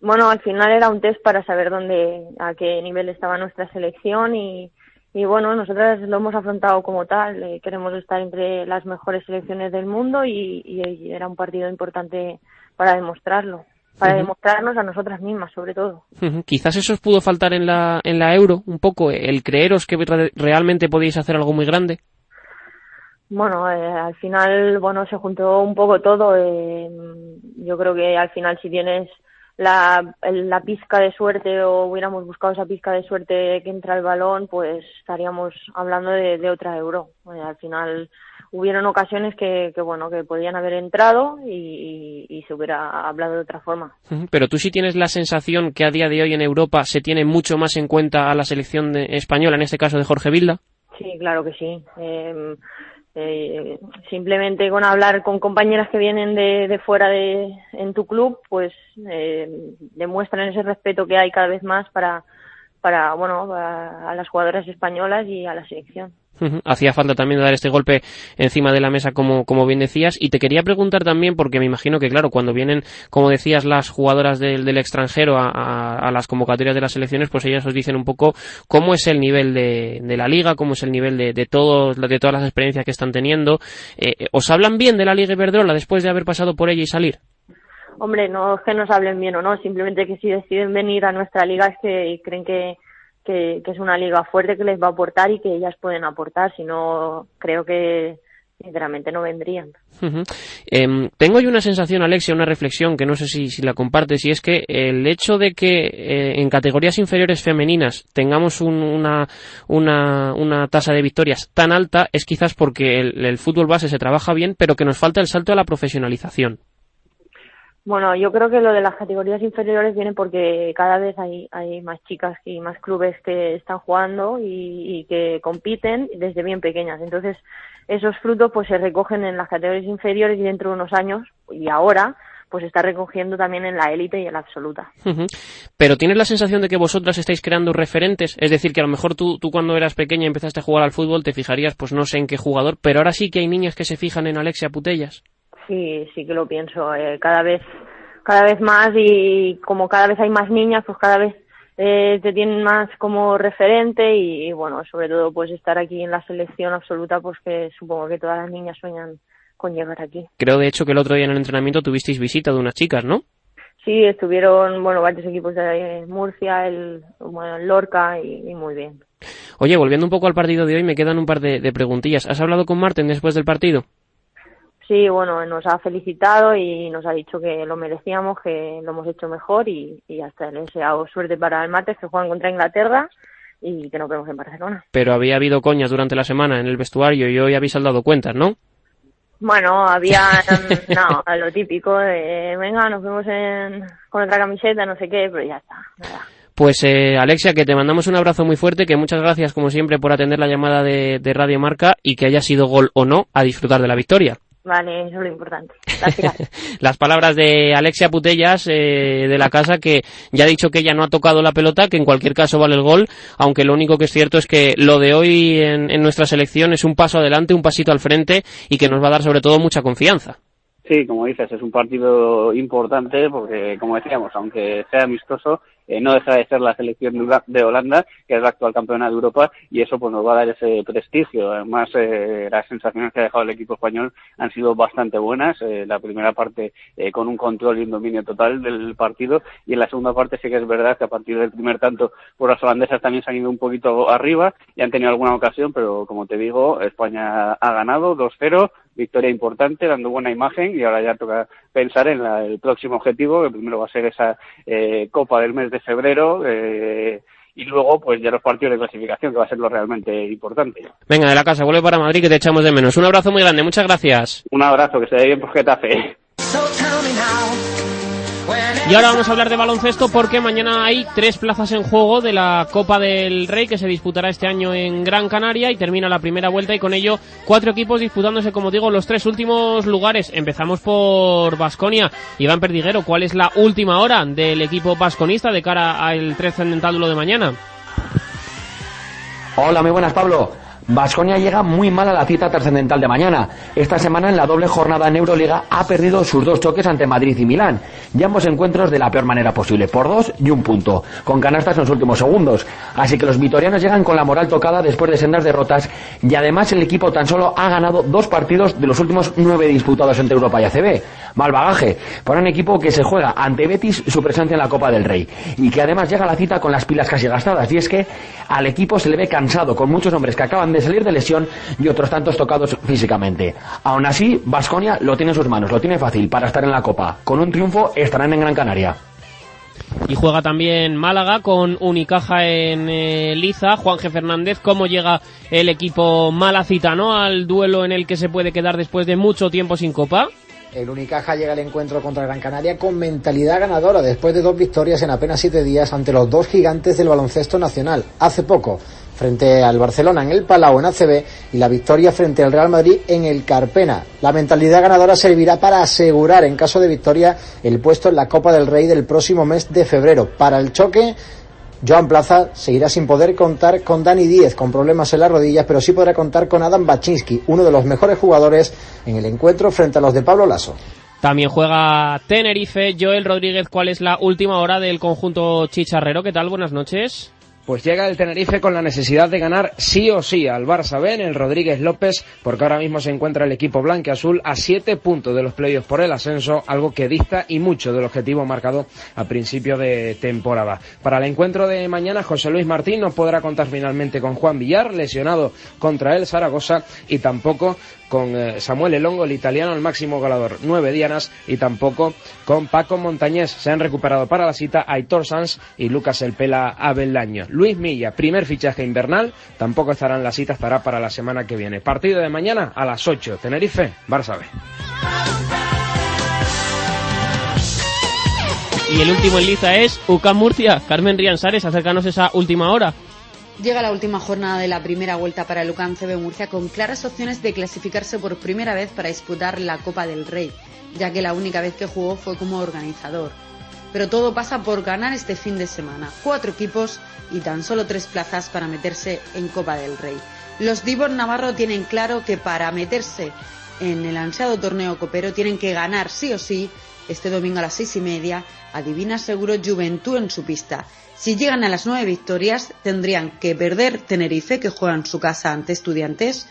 [SPEAKER 31] Bueno, al final era un test para saber dónde, a qué nivel estaba nuestra selección y, y bueno, nosotras lo hemos afrontado como tal. eh, queremos estar entre las mejores selecciones del mundo y, y era un partido importante para demostrarlo, para demostrarnos a nosotras mismas, sobre todo.
[SPEAKER 3] Quizás eso os pudo faltar en la, en la Euro, un poco, el creeros que re- realmente podíais hacer algo muy grande.
[SPEAKER 31] Bueno, eh, al final, bueno, se juntó un poco todo. eh, yo creo que al final si tienes la, la pizca de suerte o hubiéramos buscado esa pizca de suerte que entra el balón, pues estaríamos hablando de, de otra euro. Eh, al final hubieron ocasiones que, que, bueno, que podían haber entrado y, y- y se hubiera hablado de otra forma.
[SPEAKER 3] Pero tú sí tienes la sensación que a día de hoy en Europa se tiene mucho más en cuenta a la selección de- española, en este caso de Jorge Vilda.
[SPEAKER 31] Sí, claro que sí. Eh, eh, simplemente con hablar con compañeras que vienen de, de fuera de en tu club, pues eh, demuestran ese respeto que hay cada vez más para para bueno para- a las jugadoras españolas y a la selección.
[SPEAKER 3] Hacía falta también dar este golpe encima de la mesa, como, como bien decías. Y te quería preguntar también, porque me imagino que, claro, cuando vienen, como decías, las jugadoras del, extranjero a, las convocatorias de las selecciones, pues ellas os dicen un poco cómo es el nivel de, la liga, cómo es el nivel de, de, todos, todas las experiencias que están teniendo. Eh, ¿Os hablan bien de la Liga Iberdrola después de haber pasado por ella y salir?
[SPEAKER 31] Hombre, no es que nos hablen bien o no, simplemente que si deciden venir a nuestra liga es que creen que, que, que es una liga fuerte que les va a aportar y que ellas pueden aportar, si no creo que sinceramente no vendrían.
[SPEAKER 3] Em, tengo yo una sensación, Alexia, una reflexión que no sé si, si la compartes, y es que el hecho de que eh, en categorías inferiores femeninas tengamos un- una, una, una tasa de victorias tan alta es quizás porque el, el fútbol base se trabaja bien, pero que nos falta el salto a la profesionalización.
[SPEAKER 31] Bueno, yo creo que lo de las categorías inferiores viene porque cada vez hay, hay más chicas y más clubes que están jugando y, y que compiten desde bien pequeñas. Entonces, esos frutos pues se recogen en las categorías inferiores y dentro de unos años y ahora pues está recogiendo también en la élite y en la absoluta.
[SPEAKER 3] Pero ¿tienes la sensación de que vosotras estáis creando referentes? Es decir, que a lo mejor tú, tú cuando eras pequeña y empezaste a jugar al fútbol te fijarías, pues no sé en qué jugador, pero ahora sí que hay niñas que se fijan en Alexia Putellas.
[SPEAKER 31] Sí, sí que lo pienso. eh, cada vez, cada vez más y como cada vez hay más niñas, pues cada vez eh, te tienen más como referente y, y, bueno, sobre todo pues estar aquí en la selección absoluta, pues que supongo que todas las niñas sueñan con llegar aquí.
[SPEAKER 3] Creo de hecho que el otro día en el entrenamiento tuvisteis visita de unas chicas, ¿no?
[SPEAKER 31] Sí, estuvieron, bueno, varios equipos de Murcia, el, bueno, el Lorca y, y muy bien.
[SPEAKER 3] Oye, volviendo un poco al partido de hoy, me quedan un par de, de preguntillas. ¿Has hablado con Marten después del partido?
[SPEAKER 31] Sí, bueno, nos ha felicitado y nos ha dicho que lo merecíamos, que lo hemos hecho mejor y, y hasta le deseado suerte para el martes que juegan contra Inglaterra y que nos vemos en Barcelona.
[SPEAKER 3] Pero había habido coñas durante la semana en el vestuario y hoy habéis dado cuentas, ¿no?
[SPEAKER 31] Bueno, había, [LAUGHS] no, lo típico de, venga, nos vemos en, con otra camiseta, no sé qué, pero ya está, nada.
[SPEAKER 3] Pues eh, Alexia, que te mandamos un abrazo muy fuerte, que muchas gracias como siempre por atender la llamada de, de Radio Marca y que haya sido gol o no a disfrutar de la victoria.
[SPEAKER 31] Vale, eso es lo importante. Gracias. [LAUGHS]
[SPEAKER 3] Las palabras de Alexia Putellas eh, de la casa que ya ha dicho que ella no ha tocado la pelota, que en cualquier caso vale el gol, aunque lo único que es cierto es que lo de hoy en, en nuestra selección es un paso adelante, un pasito al frente y que nos va a dar sobre todo mucha confianza.
[SPEAKER 30] Sí, como dices, es un partido importante porque, como decíamos, aunque sea amistoso, eh, no deja de ser la selección de Holanda, que es la actual campeona de Europa, y eso pues nos va a dar ese prestigio. Además, eh, las sensaciones que ha dejado el equipo español han sido bastante buenas. Eh, la primera parte eh, con un control y un dominio total del partido, y en la segunda parte sí que es verdad que a partir del primer tanto, por las holandesas también se han ido un poquito arriba y han tenido alguna ocasión, pero como te digo, España ha ganado 2-0 victoria importante, dando buena imagen y ahora ya toca pensar en la, el próximo objetivo, que primero va a ser esa eh, Copa del mes de febrero eh, y luego pues ya los partidos de clasificación, que va a ser lo realmente importante.
[SPEAKER 3] Venga, de la casa, vuelve para Madrid que te echamos de menos. Un abrazo muy grande, muchas gracias.
[SPEAKER 30] Un abrazo, que se dé bien por Getafe.
[SPEAKER 3] Y ahora vamos a hablar de baloncesto porque mañana hay tres plazas en juego de la Copa del Rey que se disputará este año en Gran Canaria y termina la primera vuelta y con ello cuatro equipos disputándose, como digo, los tres últimos lugares. Empezamos por Basconia. Iván Perdiguero, ¿cuál es la última hora del equipo vasconista de cara al trascendental duelo de mañana?
[SPEAKER 32] Hola, muy buenas, Pablo. Vasconia llega muy mal a la cita trascendental de mañana. Esta semana en la doble jornada en Euroliga ha perdido sus dos choques ante Madrid y Milán, y ambos encuentros de la peor manera posible, por dos y un punto, con canastas en los últimos segundos. Así que los vitorianos llegan con la moral tocada después de sendas derrotas y además el equipo tan solo ha ganado dos partidos de los últimos nueve disputados entre Europa y ACB. Mal bagaje para un equipo que se juega ante Betis su presencia en la Copa del Rey y que además llega a la cita con las pilas casi gastadas. Y es que al equipo se le ve cansado, con muchos hombres que acaban de salir de lesión y otros tantos tocados físicamente. Aún así, Vasconia lo tiene en sus manos, lo tiene fácil para estar en la Copa. Con un triunfo estarán en Gran Canaria.
[SPEAKER 3] Y juega también Málaga con Unicaja en eh, Liza. Juanje Fernández, ¿cómo llega el equipo malacitano al duelo en el que se puede quedar después de mucho tiempo sin Copa?
[SPEAKER 33] El Unicaja llega al encuentro contra Gran Canaria con mentalidad ganadora después de dos victorias en apenas siete días ante los dos gigantes del baloncesto nacional. Hace poco, frente al Barcelona en el Palau en ACB y la victoria frente al Real Madrid en el Carpena. La mentalidad ganadora servirá para asegurar, en caso de victoria, el puesto en la Copa del Rey del próximo mes de febrero. Para el choque, Joan Plaza seguirá sin poder contar con Dani Díez, con problemas en las rodillas, pero sí podrá contar con Adam Baczynski, uno de los mejores jugadores en el encuentro frente a los de Pablo Lasso.
[SPEAKER 3] También juega Tenerife. Joel Rodríguez, ¿cuál es la última hora del conjunto chicharrero? ¿Qué tal? Buenas noches.
[SPEAKER 34] Pues llega el Tenerife con la necesidad de ganar sí o sí al Barça B el Rodríguez López, porque ahora mismo se encuentra el equipo blanco azul a siete puntos de los playoffs por el ascenso, algo que dista y mucho del objetivo marcado a principio de temporada. Para el encuentro de mañana, José Luis Martín no podrá contar finalmente con Juan Villar, lesionado contra el Zaragoza, y tampoco con eh, Samuel Elongo, el italiano, el máximo goleador, nueve dianas, y tampoco con Paco Montañés. Se han recuperado para la cita Aitor Sanz y Lucas El Pela Abeldaño. Luis Milla, primer fichaje invernal, tampoco estará en la cita, estará para la semana que viene. Partido de mañana a las 8, Tenerife, Barça B.
[SPEAKER 3] Y el último en lista es UCAM Murcia. Carmen Rianzares, acércanos esa última hora.
[SPEAKER 35] Llega la última jornada de la primera vuelta para el UCAM CB Murcia con claras opciones de clasificarse por primera vez para disputar la Copa del Rey, ya que la única vez que jugó fue como organizador. Pero todo pasa por ganar este fin de semana. Cuatro equipos y tan solo tres plazas para meterse en Copa del Rey. Los Divos Navarro tienen claro que para meterse en el ansiado torneo copero tienen que ganar sí o sí este domingo a las seis y media, adivina seguro Juventud en su pista. Si llegan a las nueve victorias, tendrían que perder Tenerife, que juega en su casa ante Estudiantes,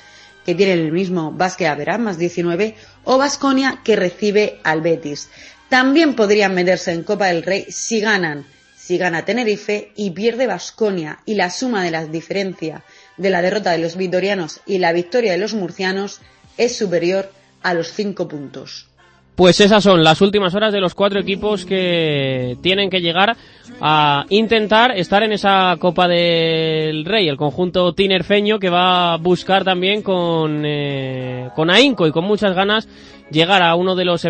[SPEAKER 35] que tiene el mismo Basque Averá, más 19, o Basconia, que recibe al Betis. También podrían meterse en Copa del Rey si ganan, si gana Tenerife y pierde Basconia, y la suma de la diferencia de la derrota de los vitorianos y la victoria de los murcianos es superior a los cinco puntos.
[SPEAKER 3] Pues esas son las últimas horas de los cuatro equipos que tienen que llegar a intentar estar en esa Copa del Rey. El conjunto tinerfeño que va a buscar también con, eh, con ahínco y con muchas ganas llegar a uno de los